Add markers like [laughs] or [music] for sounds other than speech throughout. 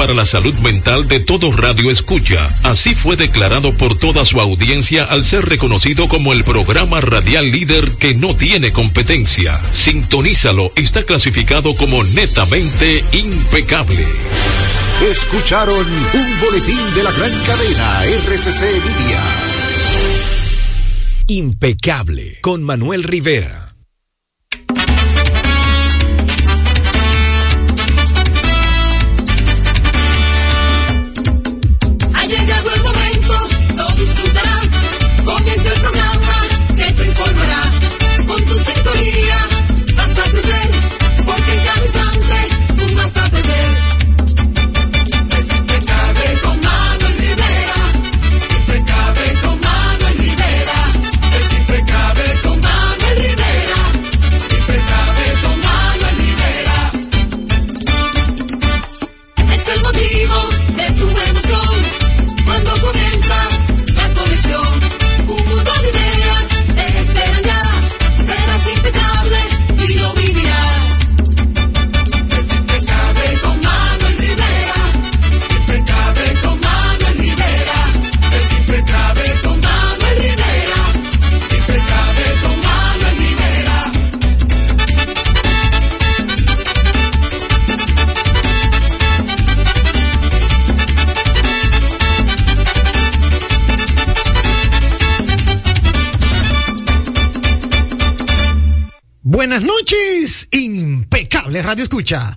para la salud mental de todo Radio Escucha. Así fue declarado por toda su audiencia al ser reconocido como el programa radial líder que no tiene competencia. Sintonízalo, está clasificado como netamente impecable. Escucharon un boletín de la gran cadena RCC Media. Impecable con Manuel Rivera. Radio Escucha.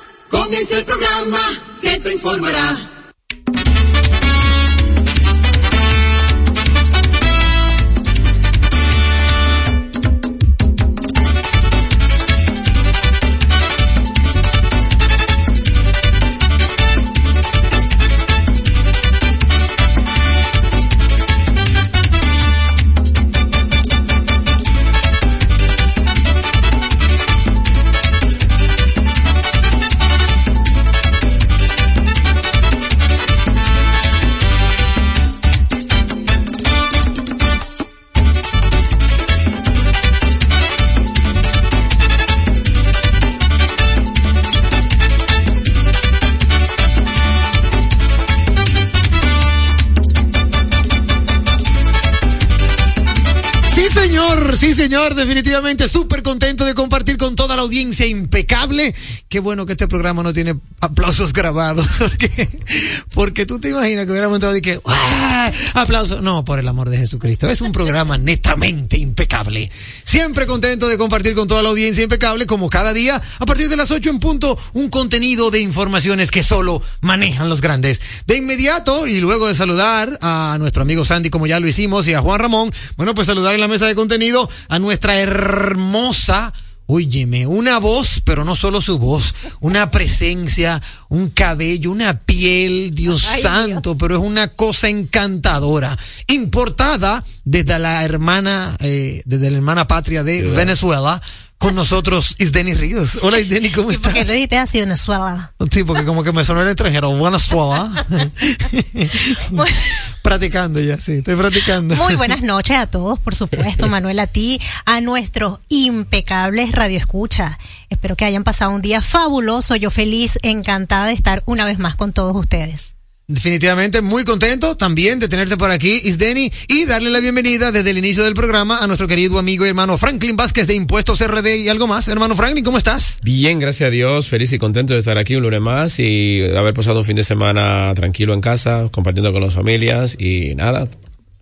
Comienza el programa que te informará. Sí, señor, definitivamente súper contento de compartir con toda la audiencia impecable. Qué bueno que este programa no tiene aplausos grabados, [laughs] porque, porque tú te imaginas que hubiéramos entrado y que, ¡ah! aplausos. No, por el amor de Jesucristo. Es un programa [laughs] netamente impecable. Siempre contento de compartir con toda la audiencia impecable, como cada día, a partir de las 8 en punto, un contenido de informaciones que solo manejan los grandes. De inmediato, y luego de saludar a nuestro amigo Sandy, como ya lo hicimos, y a Juan Ramón, bueno, pues saludar en la mesa de contenido a nuestra hermosa, óyeme, una voz, pero no solo su voz, una presencia, un cabello, una piel, Dios Ay, santo, pero es una cosa encantadora, importada desde la hermana, eh, desde la hermana patria de Venezuela. Con nosotros Isdeni Ríos. Hola Isdeni, ¿cómo estás? Porque tú dijiste así Venezuela. Sí, porque como que me sonó el extranjero. Venezuela. [laughs] practicando ya, sí, estoy practicando. Muy buenas noches a todos, por supuesto, Manuel, a ti, a nuestros impecables Radio Escucha. Espero que hayan pasado un día fabuloso. Yo feliz, encantada de estar una vez más con todos ustedes. Definitivamente muy contento también de tenerte por aquí, Isdeni, y darle la bienvenida desde el inicio del programa a nuestro querido amigo y hermano Franklin Vázquez de Impuestos RD y algo más. Hermano Franklin, ¿cómo estás? Bien, gracias a Dios, feliz y contento de estar aquí un lunes más y haber pasado un fin de semana tranquilo en casa, compartiendo con las familias y nada,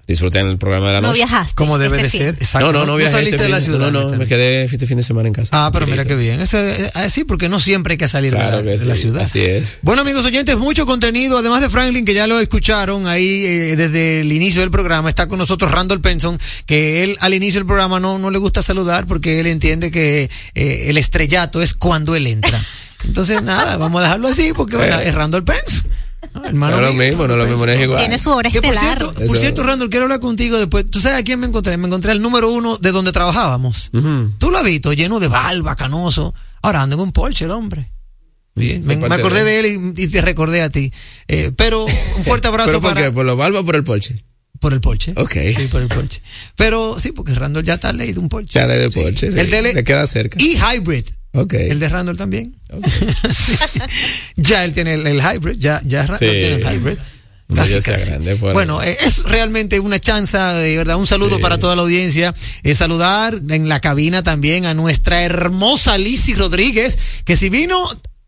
disfruté en el programa de la No noche. viajaste. Como debe este de fin. ser. Exacto. No, no, no viajé saliste este de la ciudad. No, no, me quedé este fin de semana en casa. Ah, pero mira qué bien. Eso es así porque no siempre hay que salir de, Claro la, que de la sí, ciudad. así es. Bueno, amigos oyentes, mucho contenido. Además de Franklin, que ya lo escucharon ahí eh, desde el inicio del programa, está con nosotros Randall Penson, que él al inicio del programa no, no le gusta saludar porque él entiende que eh, el estrellato es cuando él entra. [laughs] Entonces, nada, vamos a dejarlo así porque bueno, es Randall Penson. ¿No? Hermano No es lo mismo, no es lo mismo, no es igual. Tiene su hora que por estelar. cierto, por cierto, Randall, quiero hablar contigo después. ¿Tú sabes a quién me encontré? Me encontré al número uno de donde trabajábamos. Ujú. Tú lo has visto, lleno de barba, canoso. Ahora anda en un Porsche el hombre. Bien, me, me acordé de él y, y te recordé a ti. Eh, pero un [laughs] fuerte abrazo ¿Pero por para... qué? ¿Por los barbas o por el Porsche? Por el Porsche. Ok. Sí, por el Porsche. Pero sí, porque Randall ya está leído un Porsche. Chale de Porsche, sí. El de Le queda cerca. Y Hybrid. Ok. El de Randall también. [laughs] Sí. Ya él tiene el, el Hybrid. Ya, ya Randall Sí. tiene el Hybrid. Casi, casi. Bueno, eh, es realmente una chanza, de verdad, un saludo Sí. para toda la audiencia. Eh, saludar en la cabina también a nuestra hermosa Lizzy Rodríguez, que si vino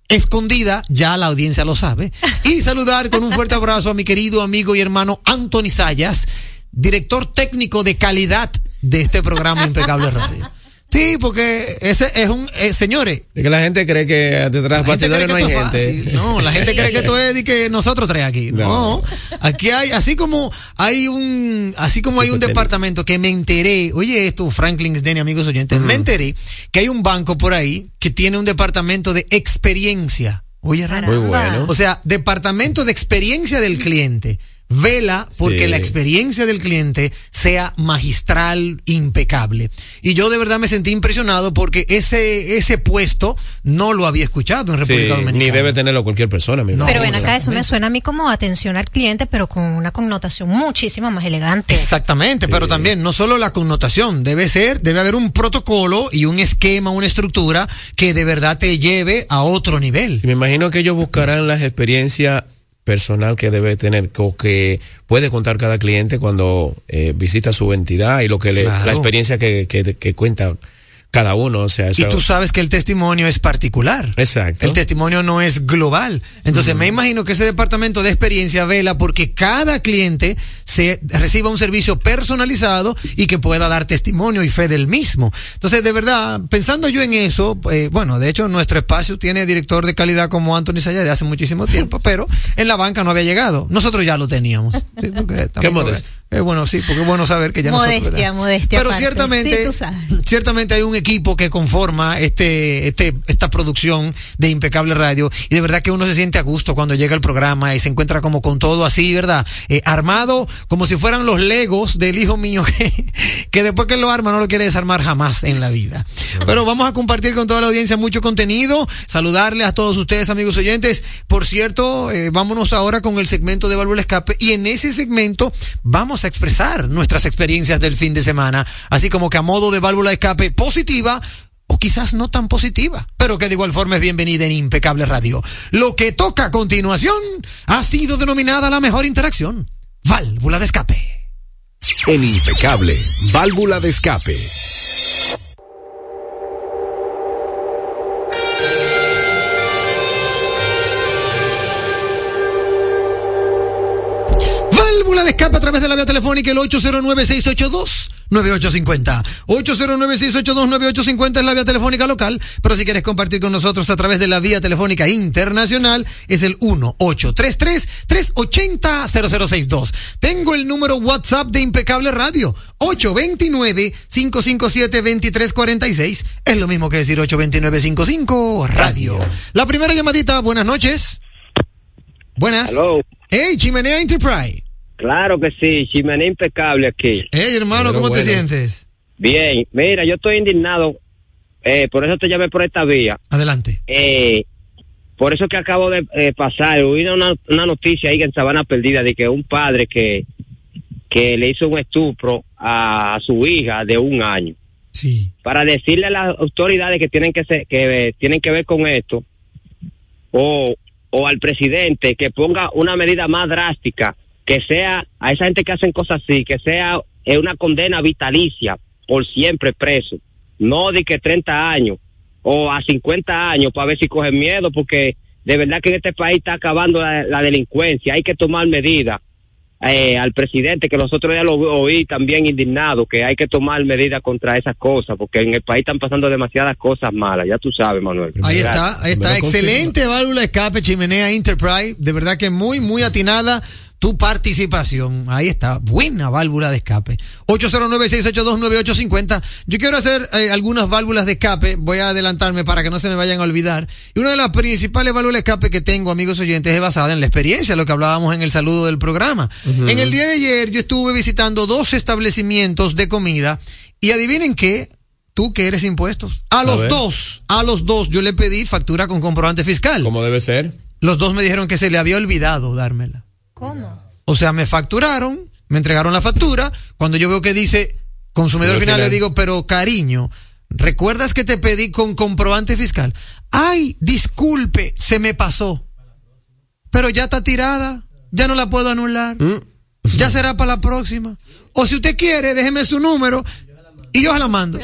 escondida, ya la audiencia lo sabe. Y saludar con un fuerte abrazo a mi querido amigo y hermano Anthony Sayas, director técnico de calidad de este programa Impecable Radio. Sí, porque ese es un, eh, señores, Es que la gente cree que detrás la gente cree bastidores no que hay esto es gente. fácil. No, la [laughs] gente cree que esto es de que nosotros tres aquí. No. No. Aquí hay, así como hay un, así como hay un departamento que me enteré, oye esto, Franklin, Denny, amigos oyentes, me enteré que hay un banco por ahí que tiene un departamento de experiencia. Oye, Rana. Muy bueno. O sea, departamento de experiencia del cliente. Vela porque Sí. la experiencia del cliente sea magistral, impecable. Y yo de verdad me sentí impresionado porque ese, ese puesto no lo había escuchado en Sí, República Dominicana. ni debe tenerlo cualquier persona. mi No, Pero ven acá, eso me exactamente. suena a mí como atención al cliente, pero con una connotación muchísimo más elegante. Exactamente, pero también no solo la connotación, debe ser, debe haber un protocolo y un esquema, una estructura que de verdad te lleve a otro nivel. Sí, me imagino que ellos buscarán las experiencias personal que debe tener o que puede contar cada cliente cuando eh, visita su entidad y lo que le, Claro. la experiencia que, que, que cuenta cada uno, o sea, Y eso- tú sabes que el testimonio es particular. Exacto. El testimonio no es global. Entonces me imagino que ese departamento de experiencia vela porque cada cliente se reciba un servicio personalizado y que pueda dar testimonio y fe del mismo. Entonces, de verdad, pensando yo en eso, eh, bueno, de hecho nuestro espacio tiene director de calidad como Anthony Sayas de hace muchísimo tiempo, [laughs] pero en la banca no había llegado. Nosotros ya lo teníamos. [laughs] Sí, porque también- modesto. Eh, bueno, sí, porque es bueno saber que ya nosotros... Modestia, ¿verdad? modestia Pero aparte. ciertamente, Sí, tú sabes. ciertamente hay un equipo que conforma este, este, esta producción de Impecable Radio y de verdad que uno se siente a gusto cuando llega el programa y se encuentra como con todo así, ¿verdad? Eh, armado como si fueran los legos del hijo mío [laughs] que, después que lo arma no lo quiere desarmar jamás en la vida. Pero vamos a compartir con toda la audiencia mucho contenido, saludarle a todos ustedes amigos oyentes. Por cierto, eh, vámonos ahora con el segmento de Válvula Escape y en ese segmento vamos a expresar nuestras experiencias del fin de semana, así como que a modo de válvula escape positiva o quizás no tan positiva, pero que de igual forma es bienvenida en Impecable Radio. Lo que toca a continuación ha sido denominada la mejor interacción, válvula de escape. En Impecable, válvula de escape. Válvula de escape a través de la vía telefónica el 809-682-9850. 809-682-9850 es la vía telefónica local, pero si quieres compartir con nosotros a través de la vía telefónica internacional es el 1-833-380-0062. Tengo el número WhatsApp de Impecable Radio, 829-557-2346. Es lo mismo que decir 829-55 Radio. La primera llamadita, buenas noches. Buenas. Hello. Hey, Chimenea Enterprise. Claro que sí, chimenea impecable aquí. Hey, hermano, Pero ¿cómo te sientes? Bien, mira, yo estoy indignado, eh, por eso te llamé por esta vía. Adelante. Eh, por eso que acabo de eh, pasar, hubo una, una noticia ahí en Sabana Perdida de que un padre que, que le hizo un estupro a, su hija de un año. Sí. Para decirle a las autoridades que tienen que, ser, que eh, tienen que ver con esto, o o al presidente que ponga una medida más drástica, que sea a esa gente que hacen cosas así, que sea eh, una condena vitalicia por siempre preso, no de que 30 años o a 50 años para ver si cogen miedo, porque de verdad que en este país está acabando la, la delincuencia, hay que tomar medidas. Eh, al presidente, que los otros días lo oí también indignado, que hay que tomar medidas contra esas cosas, porque en el país están pasando demasiadas cosas malas, ya tú sabes, Manuel. Ahí Gracias. está, ahí está. Excelente válvula de escape, chimenea Enterprise. De verdad que muy, muy atinada tu participación. Ahí está. Buena válvula de escape. 809-682-9850. Yo quiero hacer eh, algunas válvulas de escape. Voy a adelantarme para que no se me vayan a olvidar. Y una de las principales válvulas de escape que tengo, amigos oyentes, es basada en la experiencia, lo que hablábamos en el saludo del programa. En el día de ayer yo estuve visitando dos establecimientos de comida y adivinen qué, tú que eres impuestos. A los ver. dos, a los dos yo le pedí factura con comprobante fiscal. Como debe ser. Los dos me dijeron que se le había olvidado dármela. ¿Cómo? O sea, me facturaron, me entregaron la factura. Cuando yo veo que dice consumidor final, le digo, pero cariño, ¿recuerdas que te pedí con comprobante fiscal? Ay, disculpe, se me pasó. Pero ya está tirada, ya no la puedo anular. Mm. Ya será para la próxima. O si usted quiere, déjeme su número y yo se la mando.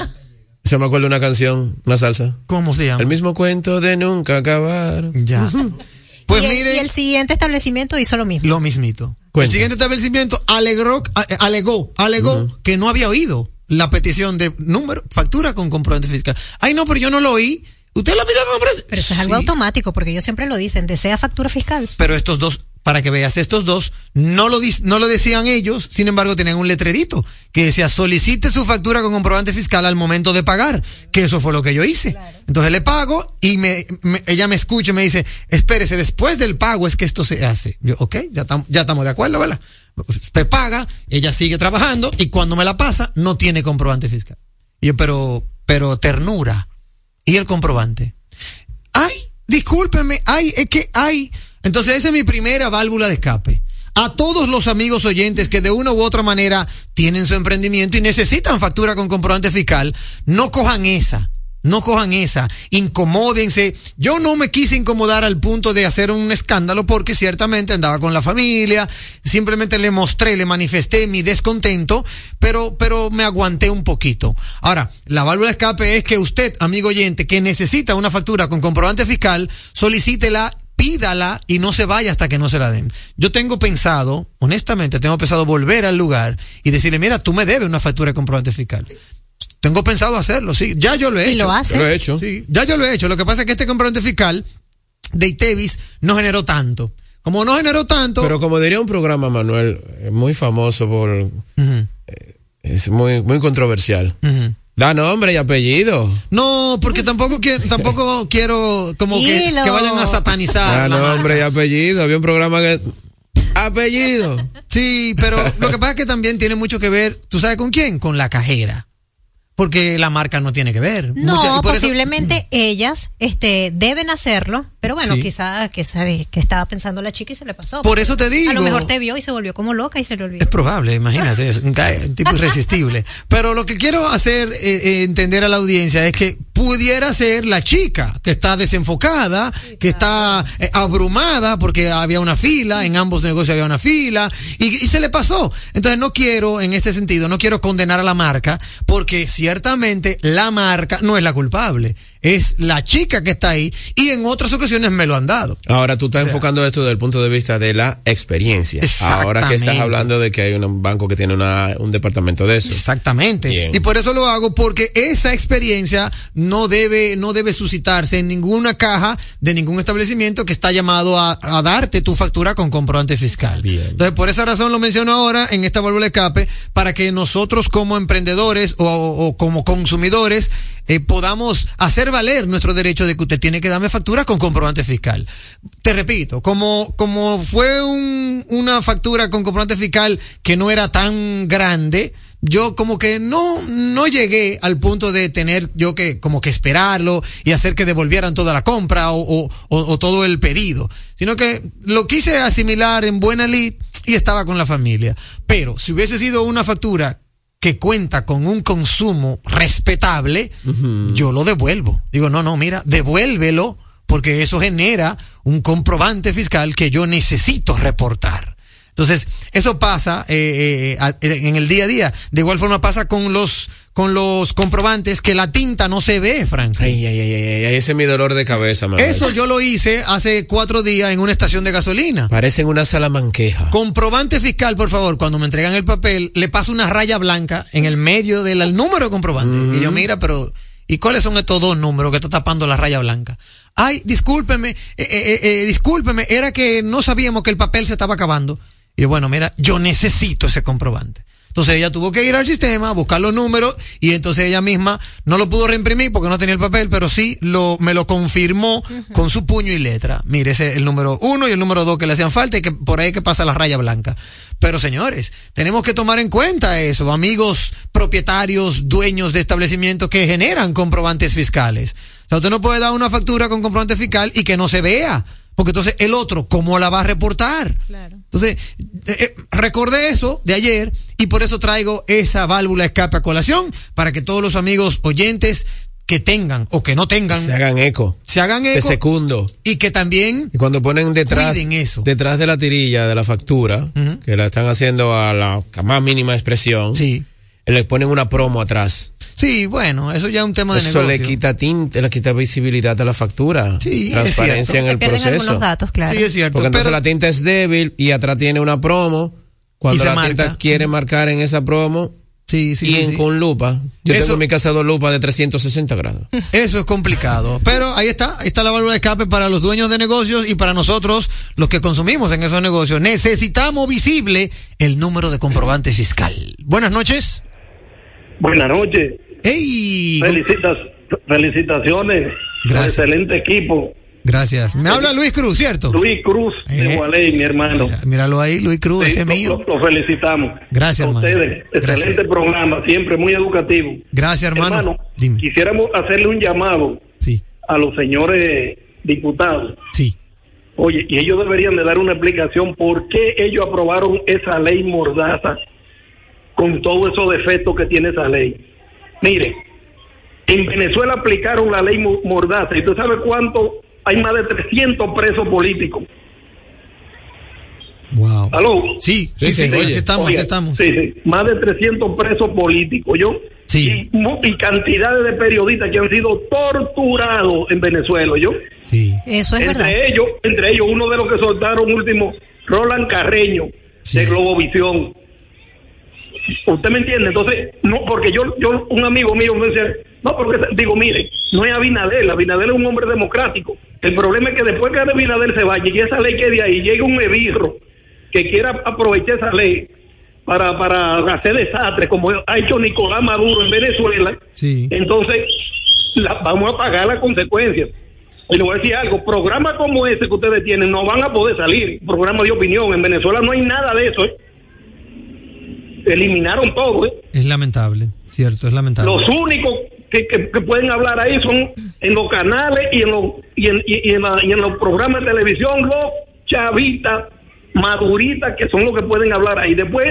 Se me acuerda una canción, una salsa. ¿Cómo se llama? El mismo cuento de nunca acabar. Ya. [laughs] Pues y, el, mire. y el siguiente establecimiento hizo lo mismo. Lo mismito. Cuenta. El siguiente establecimiento alegró, a- alegó, alegó que no había oído la petición de número, factura con comprobante fiscal. Ay, no, pero yo no lo oí. Usted lo pidió con comprobante Pero eso es algo Sí, automático, porque ellos siempre lo dicen, desea factura fiscal. Pero estos dos, para que veas, estos dos no lo, dis- no lo decían ellos, sin embargo tenían un letrerito que decía solicite su factura con comprobante fiscal al momento de pagar, que eso fue lo que yo hice. Entonces le pago y me, me- ella me escucha y me dice, espérese, después del pago es que esto se hace. Yo, ok, ya, tam- ya estamos de acuerdo, ¿verdad? Usted paga, ella sigue trabajando y cuando me la pasa no tiene comprobante fiscal. Y yo, pero, pero ternura. ¿Y el comprobante? Ay, discúlpeme, ay, es que hay. Entonces, esa es mi primera válvula de escape. A todos los amigos oyentes que de una u otra manera tienen su emprendimiento y necesitan factura con comprobante fiscal, no cojan esa. No cojan esa, incomódense. Yo no me quise incomodar al punto de hacer un escándalo porque ciertamente andaba con la familia, simplemente le mostré, le manifesté mi descontento, pero, pero me aguanté un poquito. Ahora, la válvula de escape es que usted, amigo oyente, que necesita una factura con comprobante fiscal, solicítela pídala y no se vaya hasta que no se la den. Yo tengo pensado, honestamente, tengo pensado volver al lugar y decirle, mira, tú me debes una factura de comprobante fiscal. Tengo pensado hacerlo, sí. Ya yo lo he Y hecho. lo hace. Lo he hecho. Sí, ya yo lo he hecho. Lo que pasa es que este comprobante fiscal de ITEVIS no generó tanto. Como no generó tanto, Pero como diría un programa, Manuel, eh, muy famoso por... Ujú, Es muy, muy controversial. Da nombre y apellido. no, porque tampoco quiero, tampoco quiero como que, que vayan a satanizar. Da la marca. nombre y apellido. Había un programa que... Apellido. Sí, pero lo que pasa es que también tiene mucho que ver, ¿tú sabes con quién? Con la cajera. Porque la marca no tiene que ver. No, Mucha- eso- posiblemente ellas este, deben hacerlo, pero bueno, Sí. quizá que sabe que estaba pensando la chica y se le pasó. Por eso te digo. A lo mejor te vio y se volvió como loca y se le olvidó. Es probable, imagínate, [laughs] es un tipo irresistible. Pero lo que quiero hacer eh, eh, entender a la audiencia es que pudiera ser la chica que está desenfocada, que está eh, abrumada porque había una fila, en ambos negocios había una fila y, y se le pasó. Entonces no quiero, en este sentido, no quiero condenar a la marca porque ciertamente la marca no es la culpable. Es la chica que está ahí y en otras ocasiones me lo han dado. Ahora tú estás enfocando esto desde el punto de vista de la experiencia. Ahora que estás hablando de que hay un banco que tiene una, un departamento de eso. Exactamente. Bien. Y por eso lo hago porque esa experiencia no debe, no debe suscitarse en ninguna caja de ningún establecimiento que está llamado a, a darte tu factura con comprobante fiscal. Bien. Entonces, por esa razón lo menciono ahora en esta válvula de escape para que nosotros como emprendedores o, o como consumidores eh, podamos hacer valer nuestro derecho de que usted tiene que darme factura con comprobante fiscal. Te repito, como, como fue un- una factura con comprobante fiscal que no era tan grande, yo como que no, no llegué al punto de tener yo que como que esperarlo y hacer que devolvieran toda la compra o, o- o- o todo el pedido, sino que lo quise asimilar en buena lid y estaba con la familia. Pero si hubiese sido una factura que cuenta con un consumo respetable, yo lo devuelvo. Digo, no, no, mira, devuélvelo porque eso genera un comprobante fiscal que yo necesito reportar. Entonces, eso pasa eh, eh, a- en el día a día. De igual forma pasa con los con los comprobantes que la tinta no se ve, Frank. Ay, ay, ay, ay, ay, ese es mi dolor de cabeza, man. Eso yo lo hice hace cuatro días en una estación de gasolina. Parecen una salamanqueja. Comprobante fiscal, por favor, cuando me entregan el papel, le paso una raya blanca en el medio del número de comprobante. Y yo, mira, pero, ¿y cuáles son estos dos números que está tapando la raya blanca? Ay, discúlpeme, eh, eh, eh, eh, discúlpeme, era que no sabíamos que el papel se estaba acabando. Y yo, bueno, mira, yo necesito ese comprobante. Entonces ella tuvo que ir al sistema, buscar los números y entonces ella misma no lo pudo reimprimir porque no tenía el papel, pero sí lo, me lo confirmó con su puño y letra. Mire, ese es el número uno y el número dos que le hacían falta y que por ahí que pasa la raya blanca. Pero señores, tenemos que tomar en cuenta eso, amigos propietarios, dueños de establecimientos que generan comprobantes fiscales. O sea, usted no puede dar una factura con comprobante fiscal y que no se vea. Porque entonces el otro, ¿cómo la va a reportar? Entonces, eh, eh, recordé eso de ayer y por eso traigo esa válvula escape a colación para que todos los amigos oyentes que tengan o que no tengan Se hagan eco. se hagan Te eco secundo. y que también Y cuando ponen detrás, eso. detrás de la tirilla de la factura, que la están haciendo a la más mínima expresión, sí le ponen una promo atrás. Sí bueno eso ya es un tema de Eso negocio le quita tinte, le quita visibilidad a la factura. Sí, es Transparencia cierto. en Se el pierden proceso. algunos datos, claro. sí es cierto Porque entonces pero la tinta es débil y atrás tiene una promo. Cuando la marca. tinta quiere marcar en esa promo sí sí, y sí, en- sí. con lupa. Yo Eso- tengo en mi casa dos lupas de 360 grados. Eso es complicado. Pero ahí está, ahí está la válvula de escape para los dueños de negocios y para nosotros, los que consumimos en esos negocios. Necesitamos visible el número de comprobante fiscal. Buenas noches. Buenas noches. ¡Ey! Felicitas, felicitaciones. Gracias. Excelente equipo. Gracias. Me habla Luis Cruz, ¿cierto? Luis Cruz de Eh. Gualey, mi hermano. Mira- míralo ahí, Luis Cruz, Sí, ese es lo- mío. Lo, lo felicitamos. Gracias, A hermano. ustedes. Gracias. Excelente programa, siempre muy educativo. Gracias, hermano. Dime. quisiéramos hacerle un llamado Sí, a los señores diputados. sí. Oye, y ellos deberían de dar una explicación por qué ellos aprobaron esa ley mordaza con todos esos defectos que tiene esa ley. Mire, en Venezuela aplicaron la ley mo- mordaza y usted sabe cuánto hay más de 300 presos políticos. Wow. ¿Aló? Sí, sí, Sí, sí, sí, aquí oye. estamos, aquí estamos. Sí, sí, más de 300 presos políticos, ¿yo? Sí. Y, y cantidades de periodistas que han sido torturados en Venezuela, ¿yo? Sí. Eso es entre verdad. ellos, entre ellos uno de los que soltaron último, Roland Carreño Sí. de Globovisión. ¿Usted me entiende? Entonces, no, porque yo, yo un amigo mío me decía, no, porque digo, mire, no es Abinadel, Abinadel es un hombre democrático. El problema es que después que Abinadel se vaya y esa ley quede ahí, llega un ebirro que quiera aprovechar esa ley para, para hacer desastres, como ha hecho Nicolás Maduro en Venezuela, Sí. entonces la- vamos a pagar las consecuencias. Y le voy a decir algo, programas como ese que ustedes tienen no van a poder salir, programas de opinión. En Venezuela no hay nada de eso. ¿eh? Eliminaron todo. ¿eh? Es lamentable, cierto, es lamentable. Los únicos que, que- que pueden hablar ahí son en los canales y en los, y en, y- y en la- y en los programas de televisión, los chavistas, maduritas, que son los que pueden hablar ahí. Después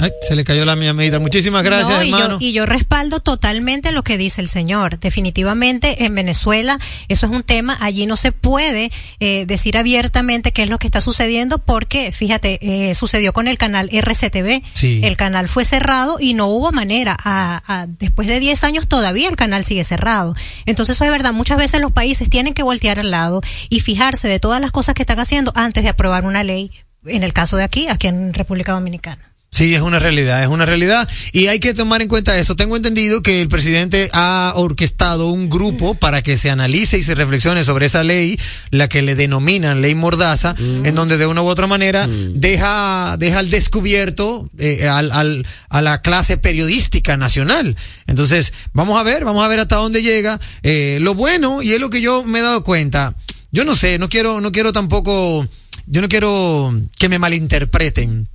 Ay, se le cayó la mi amiguita. Muchísimas gracias, No, y, hermano. yo, y yo respaldo totalmente lo que dice el señor. Definitivamente en Venezuela eso es un tema, allí no se puede eh, decir abiertamente qué es lo que está sucediendo porque, fíjate, eh, sucedió con el canal RCTV. Sí. El canal fue cerrado y no hubo manera. A, a- después de 10 años todavía el canal sigue cerrado. Entonces eso es verdad, muchas veces los países tienen que voltear al lado y fijarse de todas las cosas que están haciendo antes de aprobar una ley. En el caso de aquí, aquí en República Dominicana. Sí, es una realidad, es una realidad. Y hay que tomar en cuenta eso. Tengo entendido que el presidente ha orquestado un grupo para que se analice y se reflexione sobre esa ley, la que le denominan ley mordaza, en donde de una u otra manera deja, deja al descubierto eh, al, al- a la clase periodística nacional. Entonces, vamos a ver, vamos a ver hasta dónde llega. Eh, lo bueno, y es lo que yo me he dado cuenta, yo no sé, no quiero, no quiero tampoco, yo no quiero que me malinterpreten.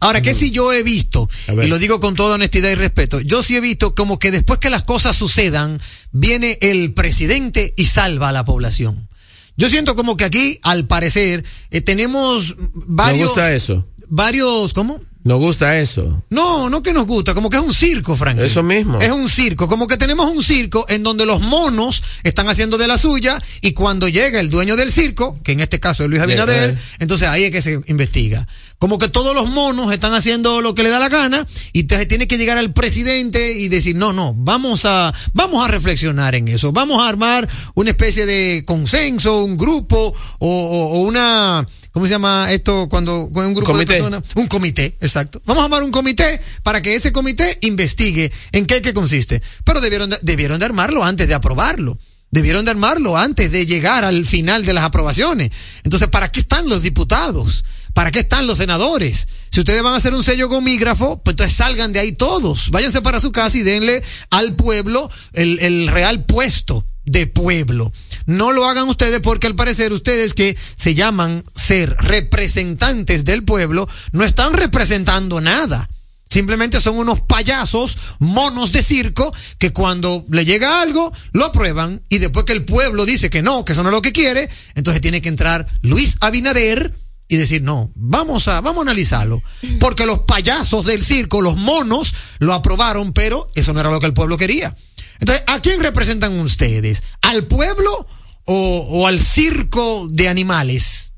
Ahora, ¿qué si yo he visto? Y lo digo con toda honestidad y respeto. Yo sí he visto como que después que las cosas sucedan, viene el presidente y salva a la población. Yo siento como que aquí, al parecer, eh, tenemos Me varios... gusta eso. Varios, ¿cómo? Nos gusta eso. No, no que nos gusta, como que es un circo, Franklin. Eso mismo. Es un circo, como que tenemos un circo en donde los monos están haciendo de la suya y cuando llega el dueño del circo, que en este caso es Luis Abinader, entonces ahí es que se investiga. Como que todos los monos están haciendo lo que le da la gana y entonces tiene que llegar al presidente y decir, no, no, vamos a, vamos a reflexionar en eso, vamos a armar una especie de consenso, un grupo o, o- o una, ¿cómo se llama esto cuando con un grupo Comité. de personas? Un comité, exacto. Vamos a armar un comité para que ese comité investigue en qué, qué consiste. Pero debieron de, debieron de armarlo antes de aprobarlo. Debieron de armarlo antes de llegar al final de las aprobaciones. Entonces, ¿para qué están los diputados? ¿Para qué están los senadores? Si ustedes van a hacer un sello gomígrafo, pues entonces salgan de ahí todos. Váyanse para su casa y denle al pueblo el, el real puesto de pueblo. No lo hagan ustedes porque al parecer ustedes que se llaman ser representantes del pueblo no están representando nada. Simplemente son unos payasos, monos de circo, que cuando le llega algo, lo aprueban y después que el pueblo dice que no, que eso no es lo que quiere, entonces tiene que entrar Luis Abinader y decir, no, vamos a, vamos a analizarlo. Porque los payasos del circo, los monos, lo aprobaron, pero eso no era lo que el pueblo quería. Entonces, ¿a quién representan ustedes? ¿Al pueblo o, o al circo de animales?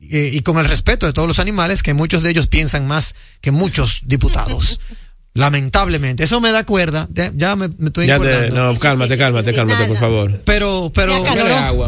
Eh, y con el respeto de todos los animales, que muchos de ellos piensan más que muchos diputados. [laughs] Lamentablemente. Eso me da cuerda. Ya, ya me, me estoy Ya te, no, cálmate, cálmate, cálmate, por favor. Pero, pero,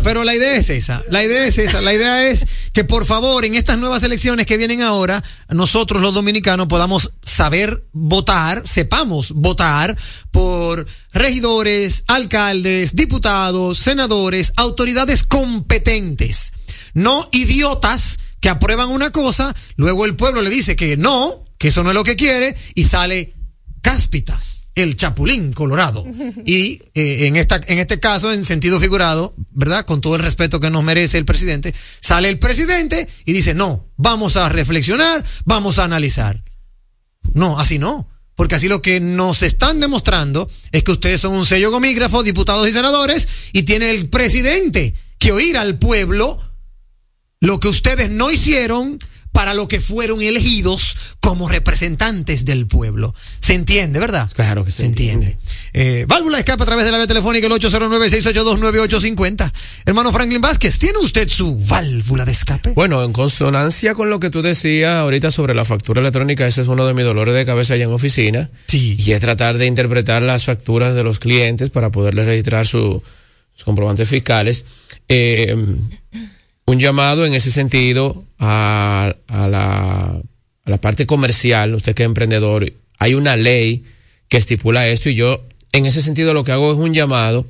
pero la idea es esa. La idea es esa. La idea es que por favor, en estas nuevas elecciones que vienen ahora, nosotros los dominicanos podamos saber votar, sepamos votar por regidores, alcaldes, diputados, senadores, autoridades competentes. No idiotas que aprueban una cosa, luego el pueblo le dice que no, que eso no es lo que quiere, y sale cáspitas, el chapulín colorado. [laughs] Y eh, en, esta, en este caso, en sentido figurado, ¿verdad? Con todo el respeto que nos merece el presidente, sale el presidente y dice, no, vamos a reflexionar, vamos a analizar. No, así no. Porque así lo que nos están demostrando es que ustedes son un sello gomígrafo, diputados y senadores, y tiene el presidente que oír al pueblo lo que ustedes no hicieron para lo que fueron elegidos como representantes del pueblo. ¿Se entiende, verdad? Claro que se entiende. Eh, válvula de escape a través de la vía telefónica el 809-682-9850. Hermano Franklin Vázquez, ¿tiene usted su válvula de escape? Bueno, en consonancia con lo que tú decías ahorita sobre la factura electrónica, ese es uno de mis dolores de cabeza allá en oficina. Sí. Y es tratar de interpretar las facturas de los clientes para poderles registrar su- sus comprobantes fiscales. Eh, un llamado en ese sentido a, a la, a la parte comercial, usted que es emprendedor, hay una ley que estipula esto y yo en ese sentido lo que hago es un llamado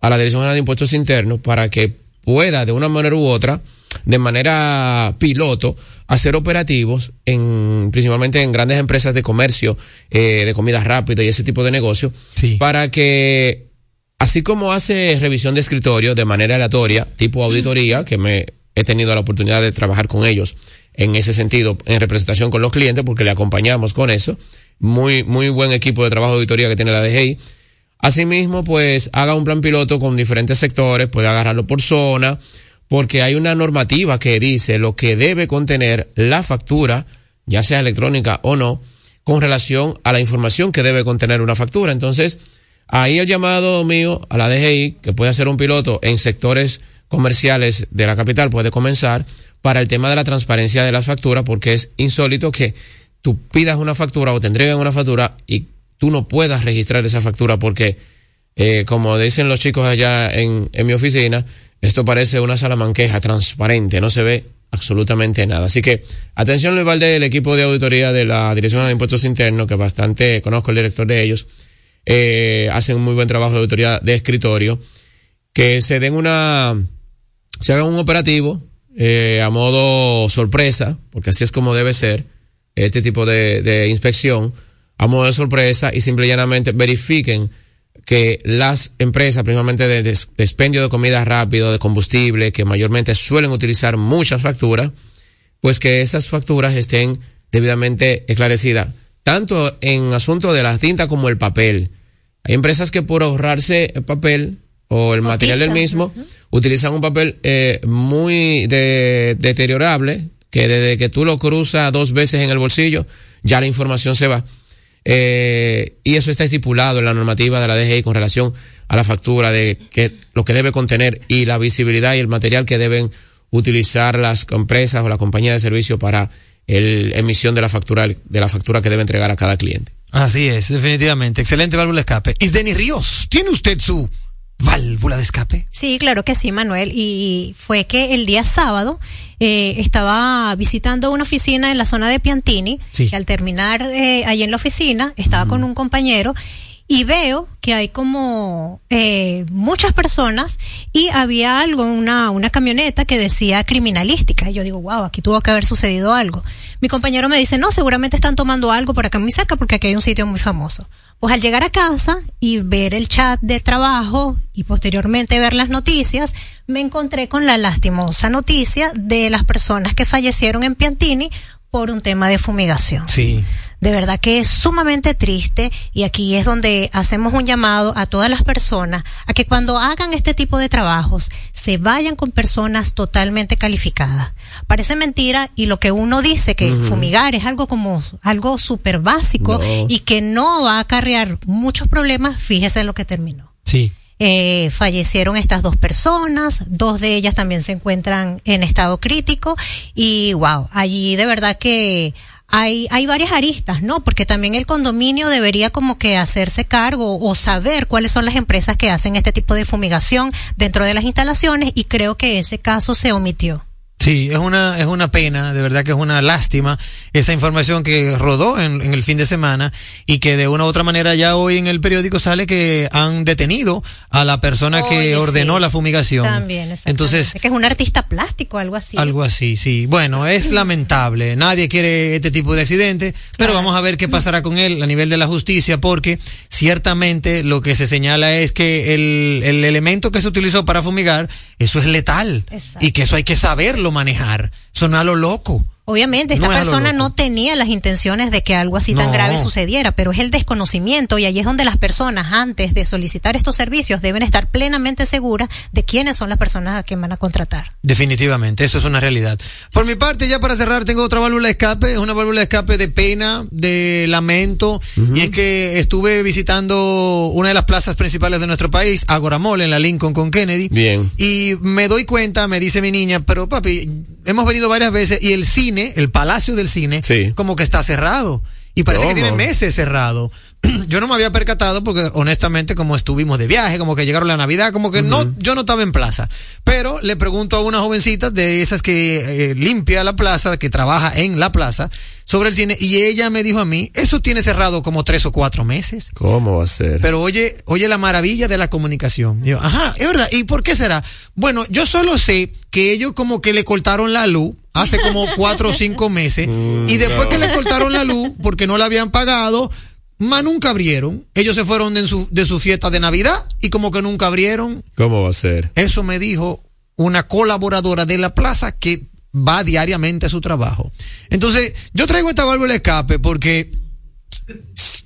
a la Dirección General de Impuestos Internos para que pueda de una manera u otra, de manera piloto, hacer operativos en principalmente en grandes empresas de comercio, eh, de comida rápida y ese tipo de negocio, Sí. para que así como hace revisión de escritorio de manera aleatoria, tipo auditoría, que me he tenido la oportunidad de trabajar con ellos en ese sentido, en representación con los clientes, porque le acompañamos con eso. Muy, muy buen equipo de trabajo de auditoría que tiene la DGI. Asimismo, pues haga un plan piloto con diferentes sectores, puede agarrarlo por zona, porque hay una normativa que dice lo que debe contener la factura, ya sea electrónica o no, con relación a la información que debe contener una factura. Entonces, ahí el llamado mío a la DGI, que puede hacer un piloto en sectores comerciales de la capital, puede comenzar para el tema de la transparencia de las facturas, porque es insólito que tú pidas una factura o te entreguen una factura y tú no puedas registrar esa factura porque, eh, como dicen los chicos allá en, en mi oficina, esto parece una salamanqueja transparente, no se ve absolutamente nada. Así que, atención Luis Valdés, el equipo de auditoría de la Dirección de Impuestos Internos, que bastante conozco el director de ellos, eh, hacen un muy buen trabajo de auditoría de escritorio, que se den una, se haga un operativo eh, a modo sorpresa, porque así es como debe ser este tipo de, de inspección, a modo de sorpresa y simple y llanamente verifiquen que las empresas, principalmente de des- de expendio de comida rápido, de combustible, que mayormente suelen utilizar muchas facturas, pues que esas facturas estén debidamente esclarecidas, tanto en asunto de la tinta como el papel. Hay empresas que por ahorrarse el papel o el material del mismo, utilizan un papel eh, muy de- deteriorable, que desde que tú lo cruzas dos veces en el bolsillo, ya la información se va. Eh, y eso está estipulado en la normativa de la DGI con relación a la factura de que lo que debe contener y la visibilidad y el material que deben utilizar las empresas o la compañía de servicio para el emisión de la factura de la factura que debe entregar a cada cliente. Así es, definitivamente. Excelente válvula de escape. Isdeni Ríos, ¿tiene usted su válvula de escape? Sí, claro que sí, Manuel. Y fue que el día sábado eh, estaba visitando una oficina en la zona de Piantini. Sí. Y al terminar eh, ahí en la oficina, estaba con un compañero y veo que hay como eh, muchas personas y había algo, una, una camioneta que decía criminalística. Y yo digo, wow, aquí tuvo que haber sucedido algo. Mi compañero me dice, no, seguramente están tomando algo por acá muy cerca porque aquí hay un sitio muy famoso. Pues al llegar a casa y ver el chat de trabajo y posteriormente ver las noticias, me encontré con la lastimosa noticia de las personas que fallecieron en Piantini por un tema de fumigación. Sí. De verdad que es sumamente triste y aquí es donde hacemos un llamado a todas las personas a que cuando hagan este tipo de trabajos se vayan con personas totalmente calificadas. Parece mentira y lo que uno dice que fumigar es algo como algo súper básico No. y que no va a acarrear muchos problemas, fíjese en lo que terminó. Sí. Eh, fallecieron estas dos personas, dos de ellas también se encuentran en estado crítico y wow, allí de verdad que hay, hay varias aristas, ¿no? Porque también el condominio debería como que hacerse cargo o saber cuáles son las empresas que hacen este tipo de fumigación dentro de las instalaciones y creo que ese caso se omitió. Sí, es una, es una pena, de verdad que es una lástima esa información que rodó en, en el fin de semana y que de una u otra manera ya hoy en el periódico sale que han detenido a la persona que ordenó sí. la fumigación. También. Entonces, que es un artista plástico, algo así. algo así, sí. Bueno, es [laughs] lamentable. Nadie quiere este tipo de accidente, pero vamos a ver qué pasará con él a nivel de la justicia, porque ciertamente lo que se señala es que el, el elemento que se utilizó para fumigar, eso es letal. Exacto. Y que eso hay que saberlo manejar. Son a lo loco. Obviamente, esta No es persona no tenía las intenciones de que algo así tan grave sucediera, pero es el desconocimiento y ahí es donde las personas, antes de solicitar estos servicios, deben estar plenamente seguras de quiénes son las personas a quien van a contratar. Definitivamente, eso es una realidad. Por mi parte, ya para cerrar, tengo otra válvula de escape, es una válvula de escape de pena, de lamento, y es que estuve visitando una de las plazas principales de nuestro país, Agora Mall, en la Lincoln con Kennedy. Bien. Y me doy cuenta, me dice mi niña, pero papi, hemos venido varias veces y el cine, el Palacio del Cine, Sí. como que está cerrado. Y parece que tiene meses cerrado. [clears throat] Yo no me había percatado porque honestamente como estuvimos de viaje, como que llegaron la Navidad, como que no, yo no estaba en plaza. Pero le pregunto a una jovencita de esas que eh, limpia la plaza, que trabaja en la plaza, sobre el cine, y ella me dijo a mí, eso tiene cerrado como tres o cuatro meses. ¿Cómo va a ser? Pero oye, oye la maravilla de la comunicación. Y yo, ajá, es verdad. ¿Y por qué será? Bueno, yo solo sé que ellos como que le cortaron la luz hace como [laughs] cuatro o cinco meses. y después que le cortaron la luz, porque no la habían pagado, más nunca abrieron. Ellos se fueron de su, de su fiesta de Navidad y como que nunca abrieron. ¿Cómo va a ser? Eso me dijo una colaboradora de la plaza que va diariamente a su trabajo. Entonces, yo traigo esta válvula de escape porque,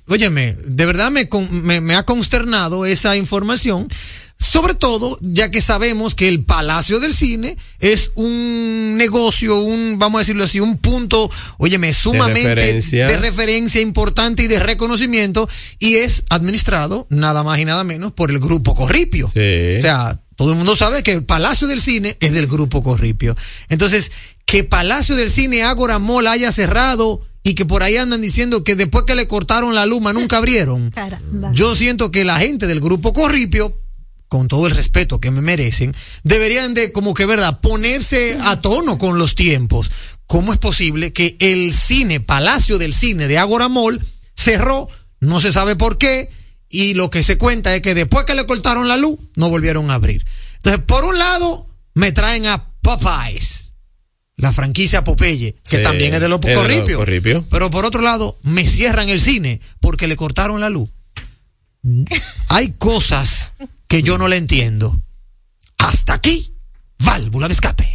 óyeme, de verdad me, me, me ha consternado esa información. Sobre todo, ya que sabemos que el Palacio del Cine es un negocio, un, vamos a decirlo así, un punto, óyeme, sumamente referencia. de referencia importante y de reconocimiento y es administrado nada más y nada menos por el Grupo Corripio. Sí. O sea, todo el mundo sabe que el Palacio del Cine es del Grupo Corripio. Entonces, que Palacio del Cine Ágora Mall haya cerrado y que por ahí andan diciendo que después que le cortaron la luma nunca abrieron. [laughs] Caramba. Yo siento que la gente del Grupo Corripio, con todo el respeto que me merecen, deberían de, como que, ¿verdad?, ponerse a tono con los tiempos. ¿Cómo es posible que el cine, Palacio del Cine de Ágora Mall, cerró, no se sabe por qué, y lo que se cuenta es que después que le cortaron la luz, no volvieron a abrir. Entonces, por un lado, me traen a Popeyes, la franquicia Popeye, que Sí, también es de los es de los Corripio. Corripio. Pero por otro lado, me cierran el cine porque le cortaron la luz. Hay cosas que yo no le entiendo. Hasta aquí, válvula de escape.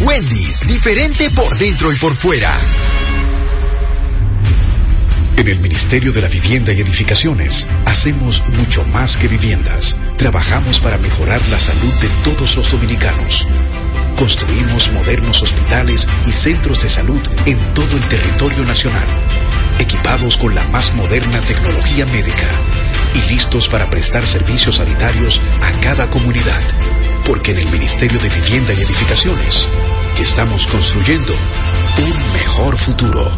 Wendy's, diferente por dentro y por fuera. En el Ministerio de la Vivienda y Edificaciones hacemos mucho más que viviendas. Trabajamos para mejorar la salud de todos los dominicanos. Construimos modernos hospitales y centros de salud en todo el territorio nacional, equipados con la más moderna tecnología médica y listos para prestar servicios sanitarios a cada comunidad. Porque en el Ministerio de Vivienda y Edificaciones estamos construyendo un mejor futuro.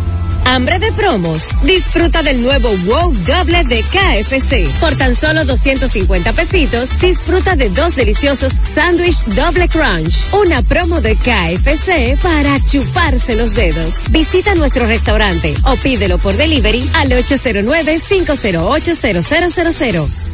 Hambre de promos. Disfruta del nuevo Wow Doble de KFC. Por tan solo 250 pesitos, disfruta de dos deliciosos sándwich doble crunch. Una promo de KFC para chuparse los dedos. Visita nuestro restaurante o pídelo por delivery al 809-508-0000.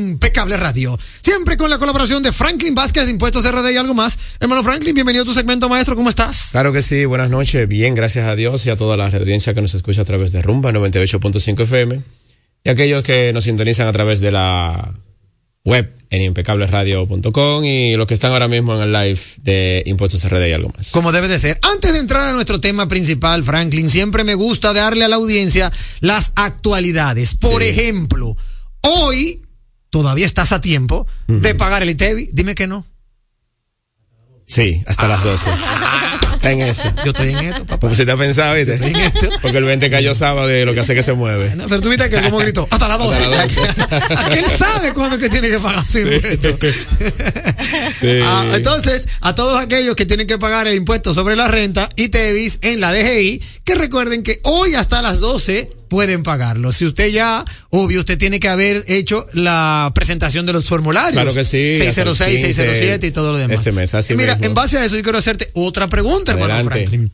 Impecable Radio. Siempre con la colaboración de Franklin Vázquez de Impuestos RD y algo más. Hermano Franklin, bienvenido a tu segmento maestro, ¿cómo estás? Claro que sí, buenas noches, bien, gracias a Dios y a toda la audiencia que nos escucha a través de Rumba 98.5 FM y aquellos que nos sintonizan a través de la web en impecableradio.com y los que están ahora mismo en el live de Impuestos RD y algo más. Como debe de ser. Antes de entrar a nuestro tema principal, Franklin, siempre me gusta darle a la audiencia las actualidades. Por ejemplo, hoy todavía estás a tiempo de pagar el ITEVI. Dime que no. Sí, hasta las 12. Está en eso. Yo estoy en esto, papá. Porque si te has pensado, ¿viste? Estoy en esto. Porque el 20 cayó sábado y lo que hace que se mueve. No, pero tú viste que como gritó, hasta las 12. Hasta las 12. [laughs] Aquel sabe cuándo que tiene que pagar su impuesto. [laughs] Ah, entonces, a todos aquellos que tienen que pagar el impuesto sobre la renta y TEVIS en la DGI, que recuerden que hoy hasta las 12 pueden pagarlo. Si usted ya, obvio, usted tiene que haber hecho la presentación de los formularios. Claro que sí. 606, 607 y todo lo demás. Este mes, así y mira, mismo. en base a eso yo quiero hacerte otra pregunta, hermano. Franklin.